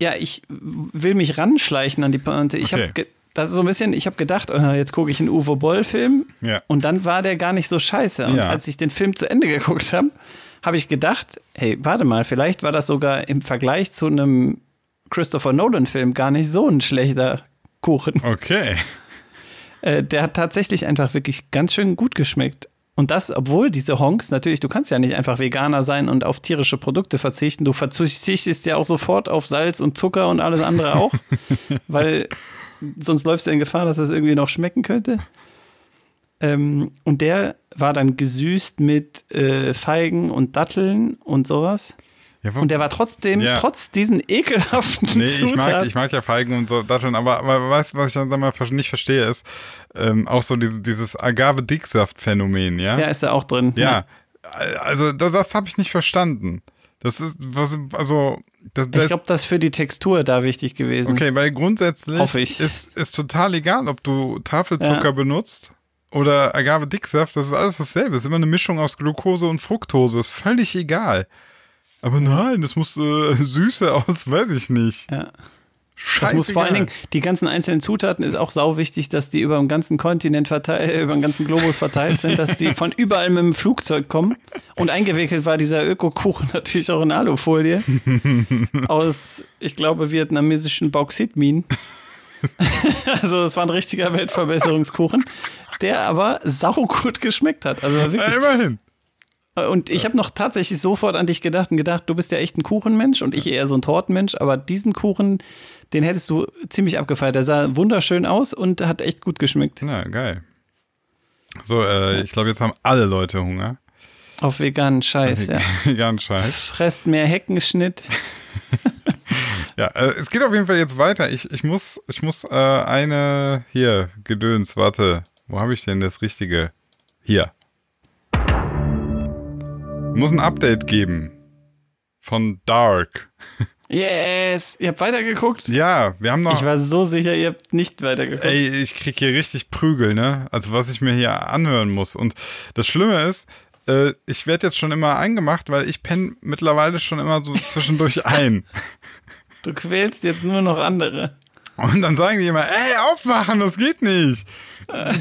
ja, ich will mich ranschleichen an die Pointe. Ich
Okay.
habe das ist so ein bisschen, ich habe gedacht, äh, jetzt gucke ich einen Uwe Boll-Film
Ja.
und dann war der gar nicht so scheiße. Und
Ja.
als ich den Film zu Ende geguckt habe, habe ich gedacht, hey, warte mal, vielleicht war das sogar im Vergleich zu einem Christopher Nolan-Film gar nicht so ein schlechter Kuchen.
Okay.
Äh, der hat tatsächlich einfach wirklich ganz schön gut geschmeckt. Und das, obwohl diese Honks, natürlich, du kannst ja nicht einfach Veganer sein und auf tierische Produkte verzichten. Du verzichtest ja auch sofort auf Salz und Zucker und alles andere auch, [laughs] weil sonst läufst du in Gefahr, dass das irgendwie noch schmecken könnte. Ähm, und der war dann gesüßt mit äh, Feigen und Datteln und sowas.
Ja,
Und der war trotzdem,
Ja.
trotz diesen ekelhaften
Nee, ich mag,
Zutaten.
ich mag ja Feigen und so Datteln, aber, aber weißt du, was ich dann mal nicht verstehe, ist ähm, auch so diese, dieses Agave-Dicksaft-Phänomen, ja?
ja, ist da auch drin.
Ja, also das, das habe ich nicht verstanden. Das ist, was, also, das,
Ich
das,
glaube, das ist für die Textur da wichtig gewesen.
okay, weil grundsätzlich
ich.
ist, ist total egal, ob du Tafelzucker
Ja.
benutzt oder Agave-Dicksaft, das ist alles dasselbe. Es ist immer eine Mischung aus Glucose und Fructose, ist völlig egal. Aber nein, das muss äh, [laughs] Süße aus, weiß ich nicht.
Ja.
Scheißegal.
Das muss vor allen Dingen, die ganzen einzelnen Zutaten ist auch sau wichtig, dass die über den ganzen Kontinent verteilt, [laughs] über den ganzen Globus verteilt sind, dass die von überall mit dem Flugzeug kommen. Und eingewickelt war dieser Ökokuchen [laughs] natürlich auch in Alufolie. [laughs] aus, ich glaube, vietnamesischen Bauxitminen. also, es war ein richtiger Weltverbesserungskuchen, der aber saugut geschmeckt hat. Also
Ja,
wirklich.
immerhin.
Und ich habe noch tatsächlich sofort an dich gedacht und gedacht, du bist ja echt ein Kuchenmensch und ich eher so ein Tortenmensch, aber diesen Kuchen, den hättest du ziemlich abgefeiert. Der sah wunderschön aus und hat echt gut geschmeckt.
Na, geil. So, äh, ich glaube, jetzt haben alle Leute Hunger.
Auf veganen Scheiß, ja. [laughs]
Veganen Scheiß.
Fresst mehr Heckenschnitt. [laughs] [laughs]
Ja, äh, es geht auf jeden Fall jetzt weiter. Ich, ich muss, ich muss äh, eine hier, Gedöns, warte. Wo habe ich denn das Richtige? Hier. Muss ein Update geben. Von Dark.
Yes! Ihr habt weitergeguckt?
Ja, wir haben noch.
Ich war so sicher, ihr habt nicht weitergeguckt.
Ey, ich krieg hier richtig Prügel, ne? Also was ich mir hier anhören muss. Und das Schlimme ist, äh, ich werde jetzt schon immer eingemacht, weil ich penne mittlerweile schon immer so zwischendurch [laughs] ein.
Du quälst jetzt nur noch andere.
Und dann sagen die immer, ey, aufwachen, das geht nicht.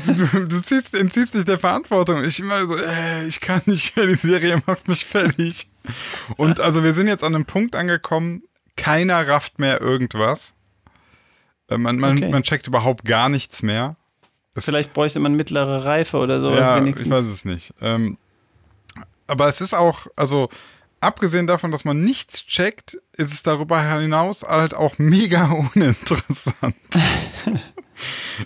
Du, du, ziehst, entziehst dich der Verantwortung. Ich immer so, ey, ich kann nicht mehr, die Serie macht mich fertig. Und also wir sind jetzt an einem Punkt angekommen, keiner rafft mehr irgendwas. Äh, Man, man,
Okay.
man checkt überhaupt gar nichts mehr. Es-
Vielleicht bräuchte man mittlere Reife oder sowas
ja,
wenigstens.
ich weiß es nicht. Ähm, aber es ist auch, also abgesehen davon, dass man nichts checkt, ist es darüber hinaus halt auch mega [laughs] uninteressant. [laughs]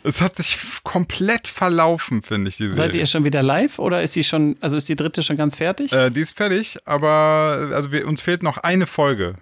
es hat sich komplett verlaufen, finde ich, die Serie.
Seid ihr schon wieder live oder ist die schon, also ist die dritte schon ganz fertig?
Äh, die ist fertig, aber also wir, uns fehlt noch eine Folge.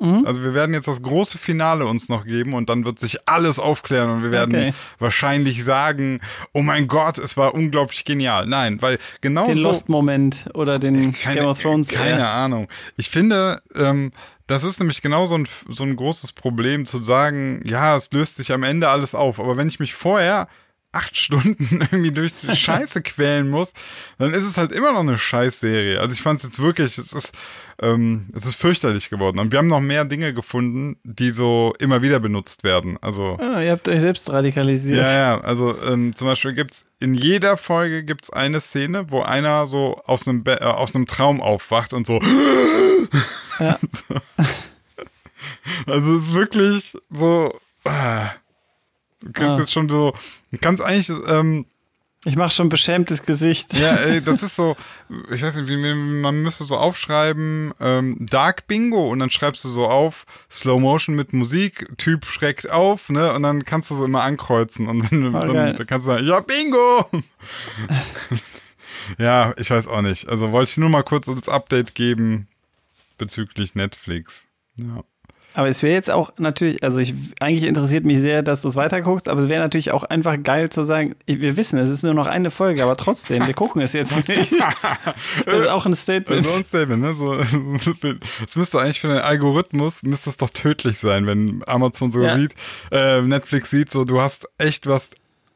Mhm.
Also wir werden jetzt das große Finale uns noch geben und dann wird sich alles aufklären und wir werden
Okay.
wahrscheinlich sagen, oh mein Gott, es war unglaublich genial. Nein, weil genau
den
so
Lost-Moment oder den
keine,
Game of Thrones.
Keine
äh,
Ahnung. Ich finde, ähm, das ist nämlich genau so ein, so ein großes Problem zu sagen, ja, es löst sich am Ende alles auf. Aber wenn ich mich vorher acht Stunden [laughs] irgendwie durch die [laughs] Scheiße quälen muss, dann ist es halt immer noch eine Scheißserie. Also ich fand es jetzt wirklich, es ist, ähm, es ist fürchterlich geworden. Und wir haben noch mehr Dinge gefunden, die so immer wieder benutzt werden. Also
Ah, ihr habt euch selbst radikalisiert.
ja, ja, also ähm, zum Beispiel gibt's in jeder Folge gibt's eine Szene, wo einer so aus einem, Be äh, aus einem Traum aufwacht und so. So. [laughs] Also es ist wirklich so. ah. Du kannst
Ah.
jetzt schon so. Du kannst eigentlich. Ähm,
Ich mache schon ein beschämtes Gesicht.
ja, [laughs] ey, das ist so. Ich weiß nicht, wie man müsste so aufschreiben. Ähm, Dark Bingo und dann schreibst du so auf Slow Motion mit Musik. Typ schreckt auf, ne? Und dann kannst du so immer ankreuzen und wenn du,
Ah,
dann, dann kannst du sagen, ja Bingo. [laughs] ja, ich weiß auch nicht. Also wollte ich nur mal kurz das Update geben bezüglich Netflix. Ja.
Aber es wäre jetzt auch natürlich, also ich, eigentlich interessiert mich sehr, dass du es weiterguckst, aber es wäre natürlich auch einfach geil zu sagen, wir wissen, es ist nur noch eine Folge, aber trotzdem, wir gucken es jetzt [laughs] nicht. Das ist auch ein Statement.
So ein Statement, ne? So, [laughs] es müsste eigentlich für den Algorithmus, müsste es doch tödlich sein, wenn Amazon so
Ja.
sieht, äh, Netflix sieht, so du hast echt was,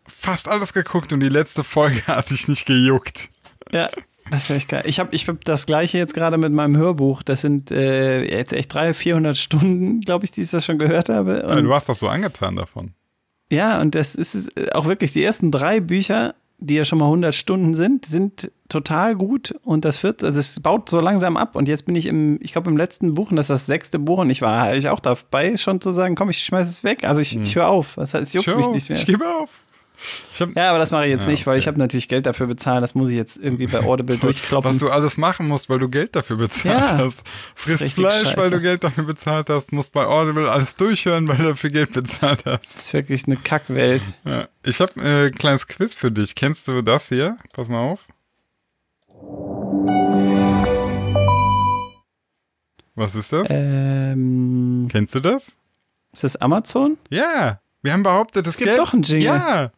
fast alles geguckt und die letzte Folge [laughs] hat dich nicht gejuckt.
Ja, das wäre echt geil. Ich habe ich hab das gleiche jetzt gerade mit meinem Hörbuch. Das sind äh, jetzt echt 300, 400 Stunden, glaube ich, die ich das schon gehört habe.
Ja,
Und,
du warst doch so angetan davon.
ja, und das ist es auch wirklich, die ersten drei Bücher, die ja schon mal 100 Stunden sind, sind total gut. Und das vierte, also es baut so langsam ab. Und jetzt bin ich im, ich glaube, im letzten Buch, und das ist das sechste Buch, und ich war eigentlich auch dabei, schon zu sagen, komm, ich schmeiß es weg. Also ich, ich höre auf. Das heißt, es juckt
Schau,
mich nicht mehr.
Ich gebe auf. Ich hab,
Ja, aber das mache ich jetzt
Ja,
nicht, weil ich
okay.
habe natürlich Geld dafür bezahlt. Das muss ich jetzt irgendwie bei Audible [laughs] durchkloppen.
was du alles machen musst, weil du Geld dafür bezahlt
Ja.
hast. Frisst Fleisch, weil
scheiße.
du Geld dafür bezahlt hast. Musst bei Audible alles durchhören, weil du dafür Geld bezahlt hast.
das ist wirklich eine Kackwelt.
Ja. Ich habe äh, ein kleines Quiz für dich. Kennst du das hier? Pass mal auf. Was ist das?
Ähm,
Kennst du das?
ist das Amazon?
Ja. Wir haben behauptet, es
gibt doch einen Jingle.
Ja.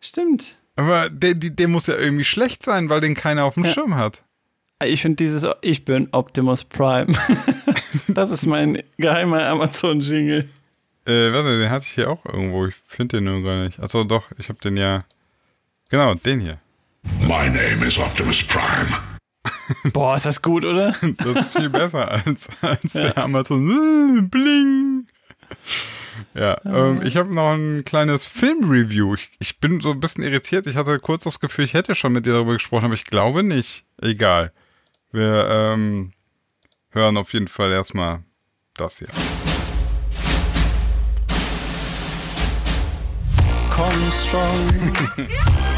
Stimmt.
Aber der, der muss ja irgendwie schlecht sein, weil den keiner auf dem
Ja.
Schirm hat.
Ich finde dieses Ich bin Optimus Prime. [laughs] das ist mein geheimer Amazon-Jingle.
Äh, warte, den hatte ich hier auch irgendwo. Ich finde den nur gar nicht. Achso, doch, ich habe den ja. Genau, den hier.
My name is Optimus Prime. [laughs]
Boah, ist das gut, oder?
Das ist viel besser als, als der Amazon. Äh, Bling. Ja, ähm, ich habe noch ein kleines Filmreview. Ich, ich bin so ein bisschen irritiert. Ich hatte kurz das Gefühl, ich hätte schon mit dir darüber gesprochen, aber ich glaube nicht. Egal. Wir ähm, hören auf jeden Fall erstmal das hier.
Komm strong. [laughs]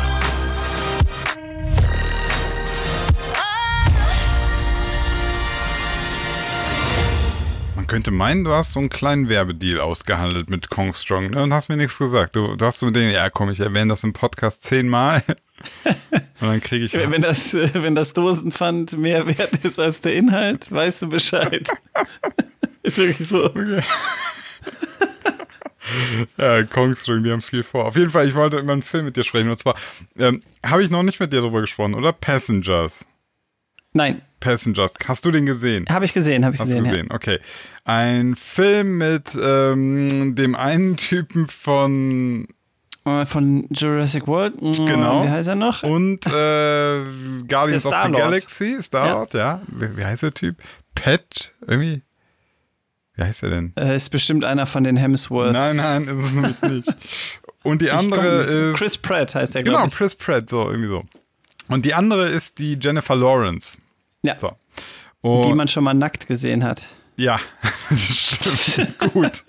könnte meinen, du hast so einen kleinen Werbedeal ausgehandelt mit Kong Strong ne, und hast mir nichts gesagt. Du, du hast so mit denen, ja komm, ich erwähne das im Podcast zehnmal [laughs] und dann kriege ich...
wenn, das, wenn das Dosenpfand mehr wert ist als der Inhalt, weißt du Bescheid. [laughs] ist wirklich so. [laughs]
Ja, Kongstrong, die haben viel vor. Auf jeden Fall, ich wollte über einen Film mit dir sprechen. Und zwar ähm, habe ich noch nicht mit dir darüber gesprochen, oder? Passengers.
Nein,
Passengers. Hast du den gesehen?
habe ich gesehen, habe ich
Hast
gesehen.
du gesehen, okay. Ein Film mit ähm, dem einen Typen von
Ja. Äh, Von Jurassic World. Mm,
Genau.
Wie heißt er noch?
und äh, Guardians of the. Galaxy, Star-Lord, ja. Wie, wie heißt der Typ? Pat, irgendwie. Wie heißt er denn?
Äh, ist bestimmt einer von den Hemsworths.
Nein, nein, ist es nämlich nicht. Und die andere ist.
Chris Pratt heißt er,
Genau. Chris Pratt, so, irgendwie so. Und die andere ist die Jennifer Lawrence.
Ja,
So.
die
Und,
man schon mal nackt gesehen hat.
ja, [laughs] stimmt. Gut.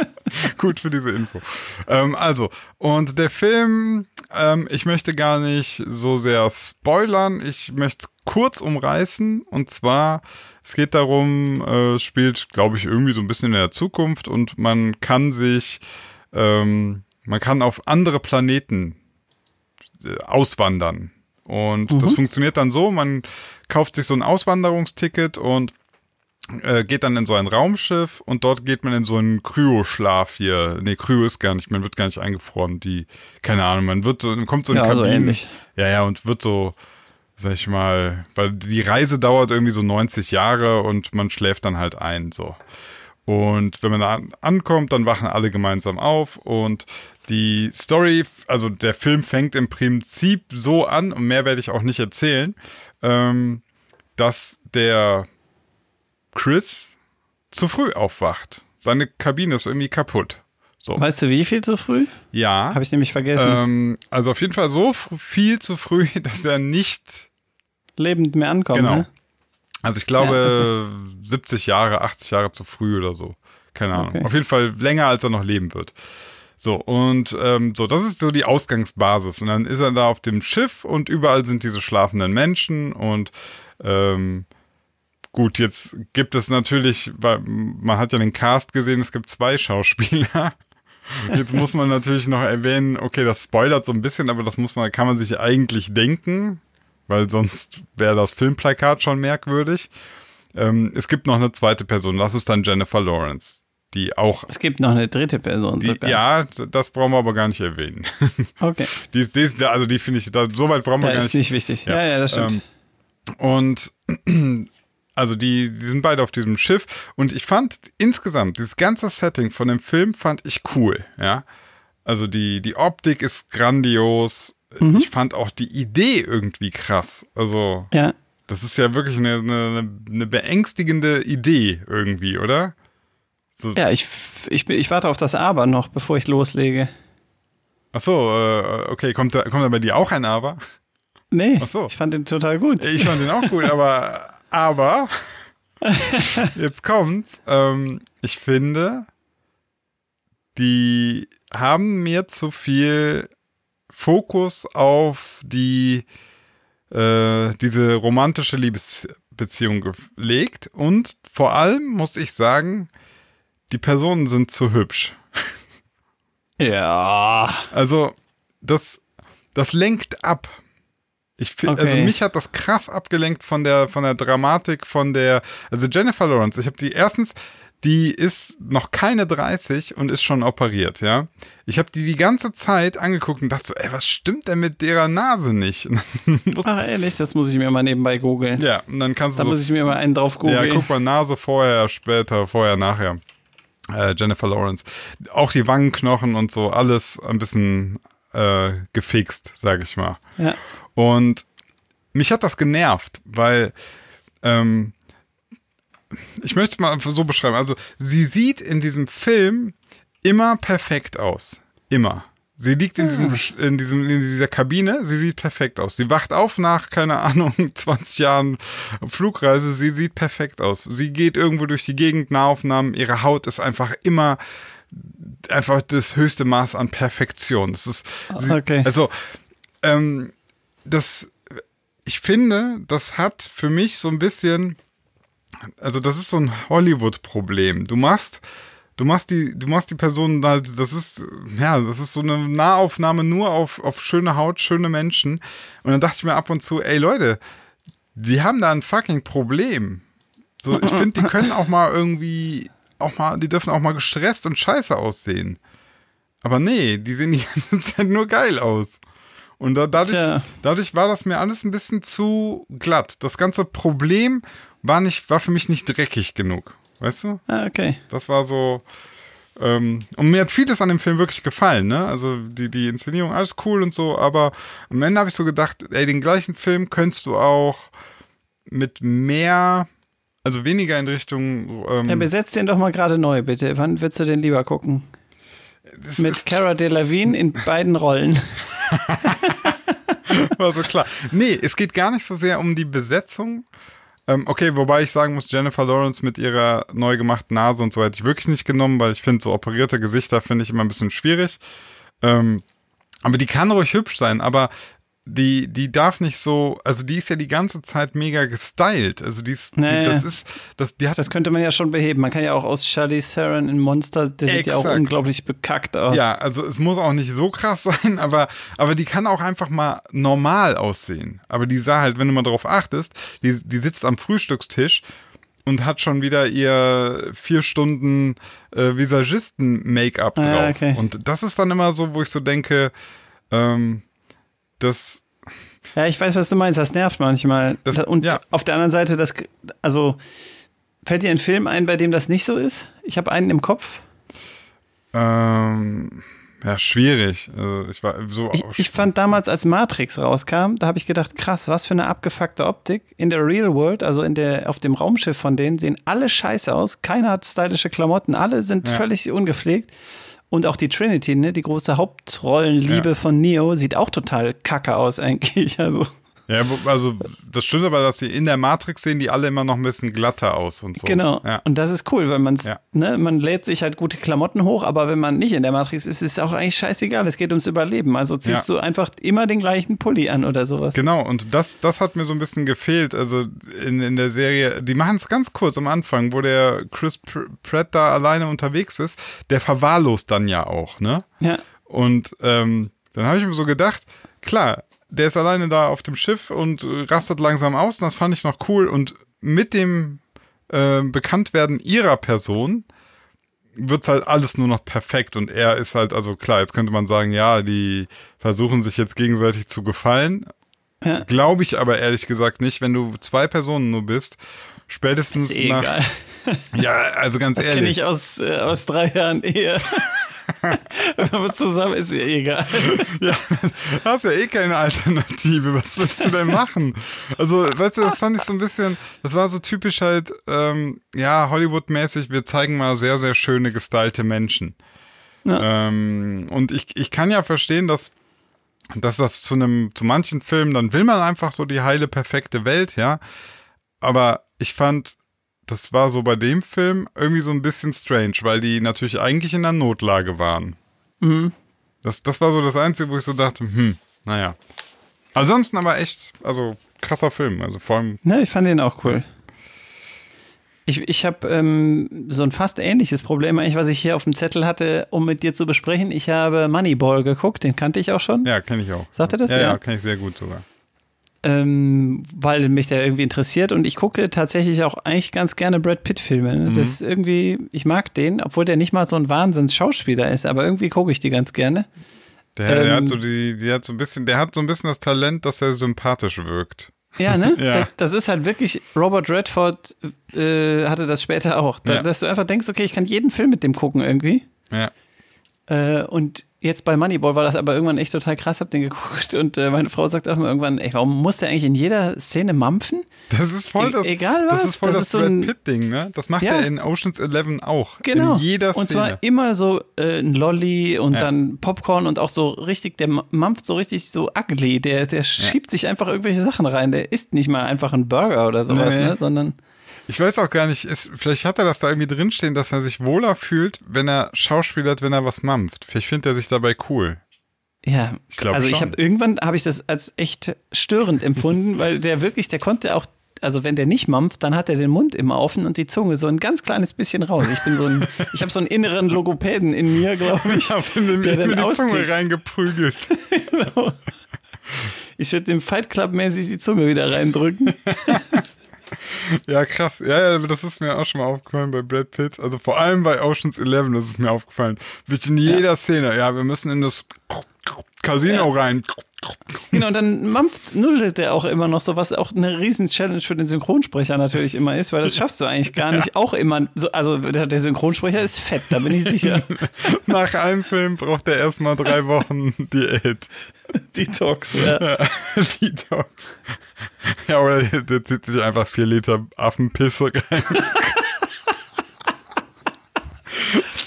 Gut für diese Info. Ähm, also, und der Film, ähm, ich möchte gar nicht so sehr spoilern. Ich möchte es kurz umreißen. Und zwar, es geht darum, äh, es spielt, glaube ich, irgendwie so ein bisschen in der Zukunft und man kann sich, ähm, man kann auf andere Planeten äh, auswandern. Und das funktioniert dann so, man kauft sich so ein Auswanderungsticket und äh, geht dann in so ein Raumschiff und dort geht man in so einen Kryoschlaf hier. Nee, Kryo ist gar nicht, man wird gar nicht eingefroren. Die, keine Ahnung, man wird so, kommt so in
Ja, so
Kabinen.
ähnlich.
Ja, ja, und wird so, sag ich mal, weil die Reise dauert irgendwie so 90 Jahre und man schläft dann halt ein, so. Und wenn man da an- ankommt, dann wachen alle gemeinsam auf und die Story, also der Film fängt im Prinzip so an, und mehr werde ich auch nicht erzählen, ähm, dass der Chris zu früh aufwacht. Seine Kabine ist irgendwie kaputt. So.
Weißt du, wie viel zu früh?
Ja.
Habe ich nämlich vergessen.
Ähm, also auf jeden Fall so viel zu früh, [laughs] dass er nicht.
Lebend mehr ankommen,
Genau.
ne?
Also ich glaube 70 [laughs] Jahre, 80 Jahre zu früh oder so. Keine Ahnung.
Okay.
Auf jeden Fall länger, als er noch leben wird. So, und ähm, so, das ist so die Ausgangsbasis. Und dann ist er da auf dem Schiff und überall sind diese schlafenden Menschen und ähm, gut, jetzt gibt es natürlich, weil man hat ja den Cast gesehen, es gibt zwei Schauspieler. [laughs] Jetzt muss man natürlich noch erwähnen, okay, das spoilert so ein bisschen, aber das muss man, kann man sich eigentlich denken, weil sonst wäre das Filmplakat schon merkwürdig. Ähm, es gibt noch eine zweite Person, das ist dann Jennifer Lawrence, die auch,
Es gibt noch eine dritte Person
die,
sogar.
ja, das brauchen wir aber gar nicht erwähnen. [laughs]
Okay.
die ist, die ist, also die finde ich, da, so weit brauchen wir
Ja,
gar
ist
nicht.
nicht wichtig.
Ja,
Ja, ja, das stimmt.
Ähm, Und [clears throat] also die, die sind beide auf diesem Schiff und ich fand insgesamt dieses ganze Setting von dem Film fand ich cool, ja. Also die, die Optik ist grandios, ich fand auch die Idee irgendwie krass. Also,
Ja.
das ist ja wirklich eine, eine, eine beängstigende Idee irgendwie, oder? So,
Ja, ich, ich, ich warte auf das Aber noch, bevor ich loslege.
Ach so, äh, okay, kommt da, kommt da bei dir auch ein Aber?
Nee,
Ach so.
ich fand den total gut.
Ich fand den auch gut, aber, aber, [laughs] jetzt kommt's. Ähm, ich finde, die haben mir zu viel Fokus auf die, äh, diese romantische Liebesbeziehung gelegt und vor allem muss ich sagen, die Personen sind zu hübsch.
Ja.
Also, das, das lenkt ab. Ich also
Okay.
mich hat das krass abgelenkt von der, von der Dramatik, von der, also Jennifer Lawrence, ich habe die erstens, die ist noch keine 30 und ist schon operiert, ja. Ich habe die die ganze Zeit angeguckt und dachte so, ey, was stimmt denn mit ihrer Nase nicht? [laughs]
Ach, ehrlich, das muss ich mir mal nebenbei googeln.
ja, und dann kannst
Da
du
muss
so,
ich mir mal einen drauf googeln.
ja, guck mal, Nase vorher, später, vorher, nachher. Äh, Jennifer Lawrence. Auch die Wangenknochen und so, alles ein bisschen äh, gefixt, sag ich mal.
Ja.
Und mich hat das genervt, weil ähm, ich möchte es mal so beschreiben. Also sie sieht in diesem Film immer perfekt aus. Immer. Sie liegt in, diesem, in, diesem, in dieser Kabine, sie sieht perfekt aus. Sie wacht auf nach, keine Ahnung, [laughs] 20 Jahren Flugreise, sie sieht perfekt aus. Sie geht irgendwo durch die Gegend, Nahaufnahmen, ihre Haut ist einfach immer einfach das höchste Maß an Perfektion. Das ist,
Okay.
also, ähm, das, ich finde, das hat für mich so ein bisschen, also das ist so ein Hollywood-Problem. Du machst, du machst die, du machst die Person halt, das ist, ja, das ist so eine Nahaufnahme nur auf, auf schöne Haut, schöne Menschen. Und dann dachte ich mir ab und zu, ey Leute, die haben da ein fucking Problem. So, ich finde, die können auch mal irgendwie, auch mal, die dürfen auch mal gestresst und scheiße aussehen. Aber nee, die sehen [laughs] die ganze Zeit nur geil aus. Und da, dadurch,
Tja.
dadurch war das mir alles ein bisschen zu glatt. Das ganze Problem war nicht, war für mich nicht dreckig genug. Weißt du?
Ah, okay.
Das war so. Ähm, und mir hat vieles an dem Film wirklich gefallen, ne? Also die, die Inszenierung, alles cool und so, aber am Ende habe ich so gedacht, ey, den gleichen Film könntest du auch mit mehr, also weniger in Richtung. Ähm,
Ja, besetz den doch mal gerade neu, bitte. Wann würdest du den lieber gucken?
das
Mit Cara Delevingne in beiden Rollen. [laughs]
war so klar. Nee, es geht gar nicht so sehr um die Besetzung. Ähm, okay, wobei ich sagen muss, Jennifer Lawrence mit ihrer neu gemachten Nase und so hätte ich wirklich nicht genommen, weil ich finde, so operierte Gesichter finde ich immer ein bisschen schwierig. Ähm, aber die kann ruhig hübsch sein, aber die, die darf nicht so, also die ist ja die ganze Zeit mega gestylt. Also die ist, die,
Naja.
das ist, das, die hat
Das könnte man ja schon beheben. Man kann ja auch aus Charlie Theron in Monster, der sieht ja auch
Exakt.
unglaublich bekackt aus.
Ja, also es muss auch nicht so krass [laughs] sein, aber, aber die kann auch einfach mal normal aussehen. Aber die sah halt, wenn du mal drauf achtest, die, die sitzt am Frühstückstisch und hat schon wieder ihr vier Stunden äh, Visagisten-Make-up drauf.
Ah, okay.
Und das ist dann immer so, wo ich so denke, ähm, das,
Ja, ich weiß, was du meinst. Das nervt manchmal.
Das-
Und
ja.
auf der anderen Seite, das, also fällt dir ein Film ein, bei dem das nicht so ist? Ich habe einen im Kopf.
ähm, ja, schwierig. Also ich war so.
Ich, ich fand damals, als Matrix rauskam, da habe ich gedacht, krass, was für eine abgefuckte Optik. In der Real World, also in der, auf dem Raumschiff von denen, sehen alle scheiße aus. Keiner hat stylische Klamotten, alle sind
Ja.
völlig ungepflegt. Und auch die Trinity, ne, die große Hauptrollenliebe
Ja.
von Neo, sieht auch total kacke aus eigentlich. [laughs] Also,
ja, also das stimmt aber, dass die in der Matrix sehen die alle immer noch ein bisschen glatter aus und so.
genau.
Ja.
Und das ist cool, weil man's,
Ja.
ne, man lädt sich halt gute Klamotten hoch, aber wenn man nicht in der Matrix ist, ist es auch eigentlich scheißegal. Es geht ums Überleben. Also ziehst
Ja.
du einfach immer den gleichen Pulli an oder sowas.
Genau, und das, das hat mir so ein bisschen gefehlt. Also in, in der Serie, die machen es ganz kurz am Anfang, wo der Chris Pr- Pratt da alleine unterwegs ist, der verwahrlost dann ja auch, ne?
Ja.
Und ähm, dann habe ich mir so gedacht, klar, der ist alleine da auf dem Schiff und äh, rastet langsam aus und das fand ich noch cool. Und mit dem äh, Bekanntwerden ihrer Person wird's halt alles nur noch perfekt und er ist halt, also klar, jetzt könnte man sagen, ja, die versuchen sich jetzt gegenseitig zu gefallen.
Ja.
Glaube ich aber ehrlich gesagt nicht, wenn du zwei Personen nur bist, spätestens
eh
nach.
egal.
Ja, also ganz
Das kenne
ehrlich.
ich aus, äh, aus drei Jahren Ehe. [laughs] [laughs] Wenn man zusammen ist, ja egal.
Ja, du hast ja eh keine Alternative. Was willst du denn machen? Also, weißt du, das fand ich so ein bisschen, das war so typisch halt, ähm, ja, Hollywood-mäßig, wir zeigen mal sehr, sehr schöne, gestylte Menschen. Ähm, und ich, ich kann ja verstehen, dass, dass das zu einem, zu manchen Filmen, dann will man einfach so die heile, perfekte Welt, ja. Aber ich fand, das war so bei dem Film irgendwie so ein bisschen strange, weil die natürlich eigentlich in einer Notlage waren. Das, das war so das Einzige, wo ich so dachte, hm, naja. Ansonsten aber echt, also krasser Film. Also vor allem,
Ne, ich fand den auch cool. Ich, ich habe ähm, so ein fast ähnliches Problem eigentlich, was ich hier auf dem Zettel hatte, um mit dir zu besprechen. Ich habe Moneyball geguckt, den kannte ich auch schon.
ja, kenne ich auch.
Sagt er das?
Ja, ja,
Ja.
kann ich sehr gut sogar.
Ähm, weil mich der irgendwie interessiert und ich gucke tatsächlich auch eigentlich ganz gerne Brad Pitt-Filme. Ne? Das ist irgendwie, ich mag den, obwohl der nicht mal so ein Wahnsinns-Schauspieler ist, aber irgendwie gucke ich die ganz gerne.
Der, der
Ähm,
hat so die, die hat so ein bisschen, der hat so ein bisschen das Talent, dass er sympathisch wirkt.
Ja, ne? [laughs]
Ja.
Das, das ist halt wirklich, Robert Redford äh, hatte das später auch, da,
Ja.
dass du einfach denkst, okay, ich kann jeden Film mit dem gucken irgendwie.
Ja.
Äh, und jetzt bei Moneyball war das aber irgendwann echt total krass, hab den geguckt und äh, meine Frau sagt auch mal irgendwann, ey, warum muss der eigentlich in jeder Szene mampfen?
Das ist voll
E-
das,
egal
das
was,
ist voll
das
das,
ist so
Brad
ein-
Pitt-Ding, ne? Das macht
Ja.
er in Ocean's Eleven auch.
Genau.
In jeder Szene.
Und zwar immer so äh, ein Lolli und
Ja.
dann Popcorn und auch so richtig, der ma- mampft so richtig so ugly. Der, der schiebt sich einfach irgendwelche Sachen rein. Der isst nicht mal einfach einen Burger oder sowas,
Nee.
ne? sondern
Ich weiß auch gar nicht, ist, vielleicht hat er das da irgendwie drinstehen, dass er sich wohler fühlt, wenn er schauspielert, wenn er was mampft. Vielleicht findet er sich dabei cool.
ja.
Ich glaub
also ich
schon.
habe irgendwann habe ich das als echt störend empfunden, [laughs] weil der wirklich, der konnte auch also wenn der nicht mampft, dann hat er den Mund immer offen und die Zunge so ein ganz kleines bisschen raus. Ich bin so ein, ich habe so einen inneren Logopäden in mir, glaube ich. [laughs]
Ich habe mir die Zunge
auszieht.
reingeprügelt. [laughs]
Ich würde dem Fight Club mäßig die Zunge wieder reindrücken.
Ja, krass. Ja, ja, das ist mir auch schon mal aufgefallen bei Brad Pitt. Also vor allem bei Ocean's Eleven ist es mir aufgefallen. Wirklich in jeder Szene. Ja, wir müssen in das Casino rein.
Genau, und dann mampft, nuschelt der auch immer noch so, was auch eine riesen Challenge für den Synchronsprecher natürlich immer ist, weil das schaffst du eigentlich gar nicht. Auch immer, so, also der, Synchronsprecher ist fett, da bin ich sicher.
Nach einem Film braucht er erstmal drei Wochen Diät.
Detox, ja.
Detox. Ja, oder der, der zieht sich einfach vier Liter Affenpisse rein.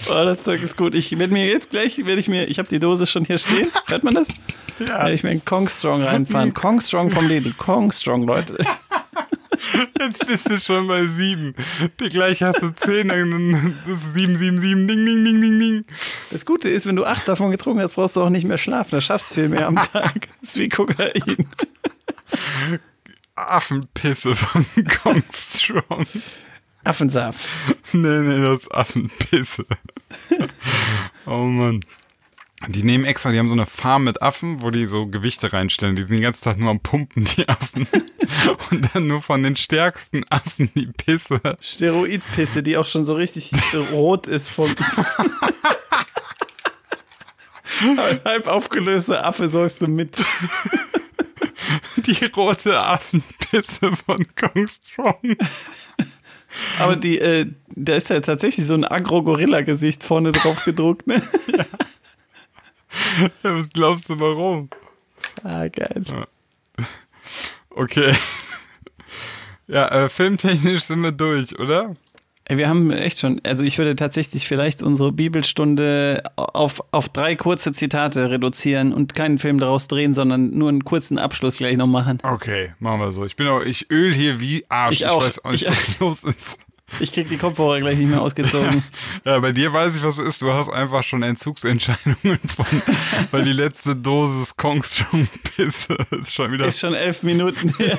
Oh, das Zeug ist gut. Ich werde mir jetzt gleich, werde ich mir, ich habe die Dose schon hier stehen. Hört man das?
Ja.
Werde ich mir einen Kong Strong reinfahren. Kong Strong vom Lidl. Kong Strong, Leute. [laughs]
Jetzt bist du schon bei sieben. Die gleich hast du zehn, dann das ist sieben, sieben, sieben, ding, ding, ding, ding, ding.
Das Gute ist, wenn du acht davon getrunken hast, brauchst du auch nicht mehr schlafen. Da schaffst du viel mehr am Tag. [laughs] Das ist wie Kokain.
Affenpisse von Kong Strong.
Affensaft.
Nee, nee, das ist Affenpisse. [laughs] oh Mann. Die nehmen extra, die haben so eine Farm mit Affen, wo die so Gewichte reinstellen. Die sind den ganzen Tag nur am Pumpen, die Affen. [laughs] Und dann nur von den stärksten Affen die Pisse.
Steroidpisse, die auch schon so richtig rot ist vom. [laughs] Halb aufgelöste Affe säufst du mit.
Die rote Affenpisse von Kong Strong.
Aber die, äh, da ist ja tatsächlich so ein Agro-Gorilla-Gesicht vorne drauf gedruckt, ne? [laughs]
Was glaubst du, warum?
Ah, geil.
Okay. Ja, äh, filmtechnisch sind wir durch, oder?
Wir haben echt schon, also ich würde tatsächlich vielleicht unsere Bibelstunde auf, auf drei kurze Zitate reduzieren und keinen Film daraus drehen, sondern nur einen kurzen Abschluss gleich noch machen.
Okay, machen wir so. Ich bin auch, ich öl hier wie Arsch.
Ich auch.
weiß auch nicht,
Ich-
was los ist.
Ich krieg die Kopfhörer gleich nicht mehr ausgezogen. [laughs]
Ja, bei dir weiß ich, was es ist. Du hast einfach schon Entzugsentscheidungen von, [laughs] weil die letzte Dosis Kongstrong [laughs] Pisse ist schon wieder.
Ist schon elf Minuten her.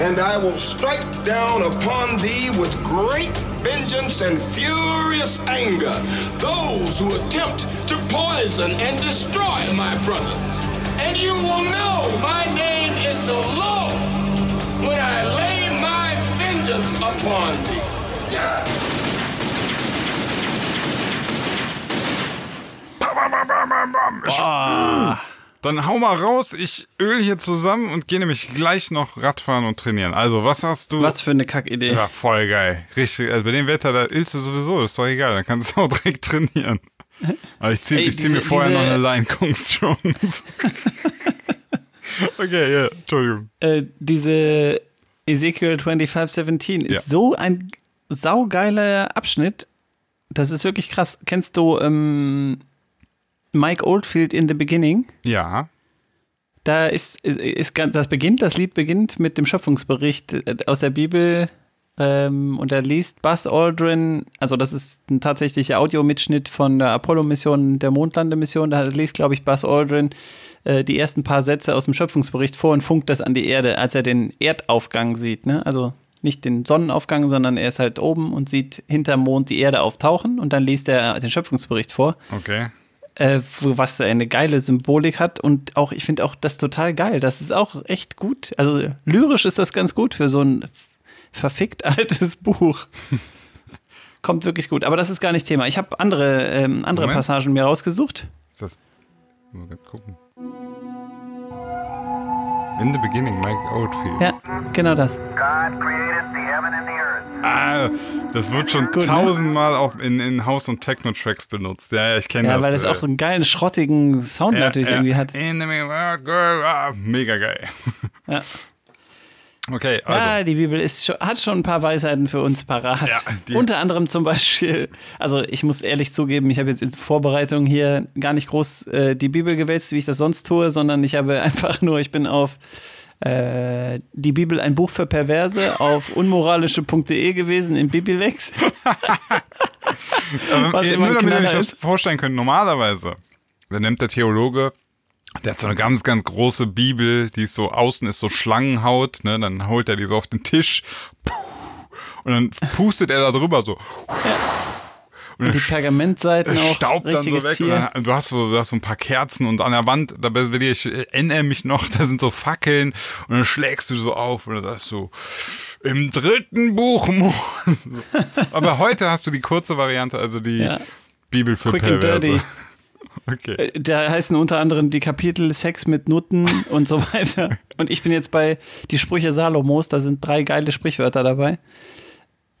and I will strike down upon thee with great vengeance and furious anger those who attempt to poison and destroy my brothers. And you will know my name is the Lord when I lay my vengeance upon thee. Yeah.
Dann hau mal raus, ich öl hier zusammen und gehe nämlich gleich noch Radfahren und trainieren. Also, was hast du?
Was für eine Kackidee.
Ja, voll geil. Richtig, also bei dem Wetter, da ölst du sowieso, ist doch egal, dann kannst du auch direkt trainieren. [laughs] Aber ich zieh,
Ey,
ich zieh mir
diese-
vorher noch eine Line-Kunstchance. [laughs] okay, ja, Entschuldigung.
Äh, diese Ezekiel 2517 ist
Ja.
so ein saugeiler Abschnitt. Das ist wirklich krass. Kennst du ähm, Mike Oldfield in the Beginning?
Ja,
Da ist, ist, ist das beginnt, das Lied beginnt mit dem Schöpfungsbericht äh, aus der Bibel. Ähm, und da liest Buzz Aldrin, also das ist ein tatsächlicher Audiomitschnitt von der Apollo-Mission, der Mondlandemission. Da liest, glaube ich, Buzz Aldrin äh, die ersten paar Sätze aus dem Schöpfungsbericht vor und funkt das an die Erde, als er den Erdaufgang sieht. Ne? Also nicht den Sonnenaufgang, sondern er ist halt oben und sieht hinterm Mond die Erde auftauchen und dann liest er den Schöpfungsbericht vor
okay.
Äh, was eine geile Symbolik hat und auch, ich finde auch das total geil. Das ist auch echt gut. Also lyrisch ist das ganz gut für so ein verfickt [laughs] altes Buch. [laughs] Kommt wirklich gut. Aber das ist gar nicht Thema. Ich habe andere, ähm, andere
Moment.
Passagen mir rausgesucht.
Ist das. Mal gucken. In the beginning, Mike Oldfield.
Ja, genau das.
God created the heaven and.
Ah, das wird schon
Gut, ne?
tausendmal auf in, in House- und Techno-Tracks benutzt. Ja, ja, ich kenne
Ja,
das.
weil das
äh,
auch einen geilen, schrottigen Sound
ja,
natürlich
ja.
irgendwie hat.
Ah, mega geil.
Ja. [laughs]
Okay, also.
Ja, die Bibel ist schon, hat schon ein paar Weisheiten für uns parat.
Ja,
Unter anderem zum Beispiel, also ich muss ehrlich zugeben, ich habe jetzt in Vorbereitung hier gar nicht groß äh, die Bibel gewälzt, wie ich das sonst tue, sondern ich habe [laughs] einfach nur, ich bin auf äh, die Bibel ein Buch für Perverse auf [laughs] unmoralische.de gewesen im Bibilex. [laughs] was ein
nur damit ihr euch das vorstellen könnt, normalerweise, dann nimmt der Theologe, der hat so eine ganz, ganz große Bibel, die ist so außen ist so Schlangenhaut, ne, dann holt er die so auf den Tisch, puh, und dann pustet er da drüber so,
Und die Pergamentseiten auch.
staubt dann so weg. Dann, du hast so, du hast so ein paar Kerzen und an der Wand, da will ich äh, erinnere mich noch, da sind so Fackeln und dann schlägst du so auf und dann sagst du, im dritten Buch. [laughs] Aber heute hast du die kurze Variante, also die
Ja.
Bibel für
Quick and
Perverse.
dirty. [laughs]
Okay.
Äh, Da heißen unter anderem die Kapitel Sex mit Nutten und so [laughs] weiter. Und ich bin jetzt bei die Sprüche Salomos, da sind drei geile Sprichwörter dabei.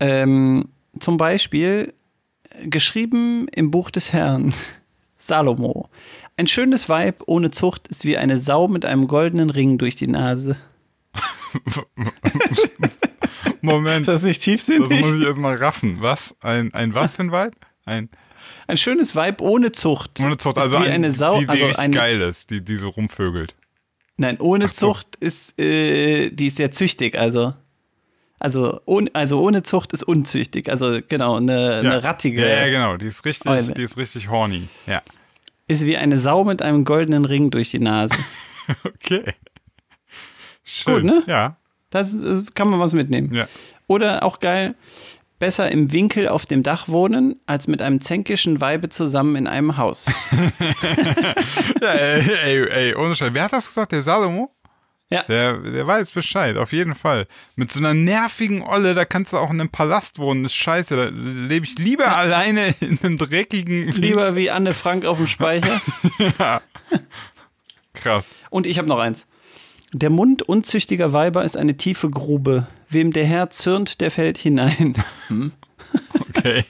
Ähm, zum Beispiel geschrieben im Buch des Herrn, [laughs] Salomo. Ein schönes Weib ohne Zucht ist wie eine Sau mit einem goldenen Ring durch die Nase. [laughs]
Moment.
Ist das nicht
Das
tiefsinnig?
muss ich erstmal raffen. Was? Ein, ein was für ein Weib? Ein
Ein schönes Weib ohne Zucht.
ohne Zucht,
ist
also
wie
ein,
eine Sau,
die, die
also
richtig
eine,
geil ist, die, die so rumvögelt.
Nein, ohne
Ach so.
Zucht ist, äh, die ist sehr züchtig, also. Also, ohne, also ohne Zucht ist unzüchtig. Also genau, eine, eine rattige
Ja, ja, genau. Die ist richtig,
Eule.
die ist richtig horny. Ja.
ist wie eine Sau mit einem goldenen Ring durch die Nase. [laughs]
Okay. Schön.
Gut, ne?
Ja.
Das äh, kann man was mitnehmen.
Ja.
Oder auch geil, besser im Winkel auf dem Dach wohnen, als mit einem zänkischen Weibe zusammen in einem Haus. [laughs]
ja ey, ey, ey, ohne Scheiß. Wer hat das gesagt? Der Salomo?
Ja.
Der, der weiß Bescheid, auf jeden Fall. Mit so einer nervigen Olle, da kannst du auch in einem Palast wohnen. Das ist scheiße. Da lebe ich lieber alleine in einem dreckigen.
Lieber wie Anne Frank auf dem Speicher. [laughs]
Krass.
Und ich habe noch eins. Der Mund unzüchtiger Weiber ist eine tiefe Grube. Wem der Herr zürnt, der fällt hinein. [laughs]
Okay.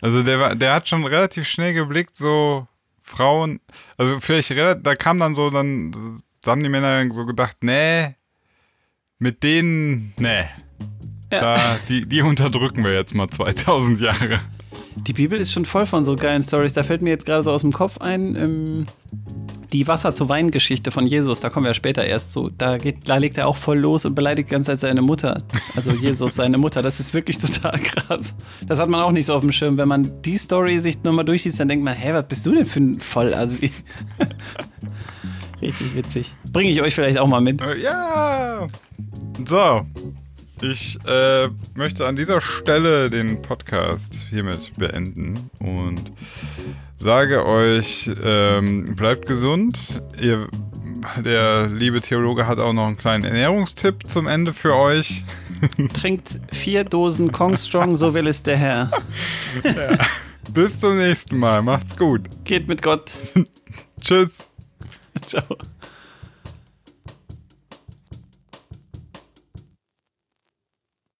Also der, war, der hat schon relativ schnell geblickt, so Frauen, also vielleicht, da kam dann so, dann da haben die Männer so gedacht, nee, mit denen, nee. Da, die, die unterdrücken wir jetzt mal 2000 Jahre.
Die Bibel ist schon voll von so geilen Stories. Da fällt mir jetzt gerade so aus dem Kopf ein, ähm, die Wasser zu Wein Geschichte von Jesus. Da kommen wir ja später erst zu. Da, geht, da legt er auch voll los und beleidigt die ganze Zeit seine Mutter. Also Jesus, seine Mutter. Das ist wirklich total krass. Das hat man auch nicht so auf dem Schirm. Wenn man die Story sich nochmal durchliest, dann denkt man, hä, was bist du denn für ein Vollassi? Richtig witzig. Bringe ich euch vielleicht auch mal mit.
Äh, Ja. So. Ich äh, möchte an dieser Stelle den Podcast hiermit beenden und sage euch, ähm, bleibt gesund. Ihr, der liebe Theologe hat auch noch einen kleinen Ernährungstipp zum Ende für euch. [laughs]
Trinkt vier Dosen Kong Strong, so will es der Herr.
Bis zum nächsten Mal. Macht's gut.
Geht mit Gott. [laughs]
Tschüss.
Ciao.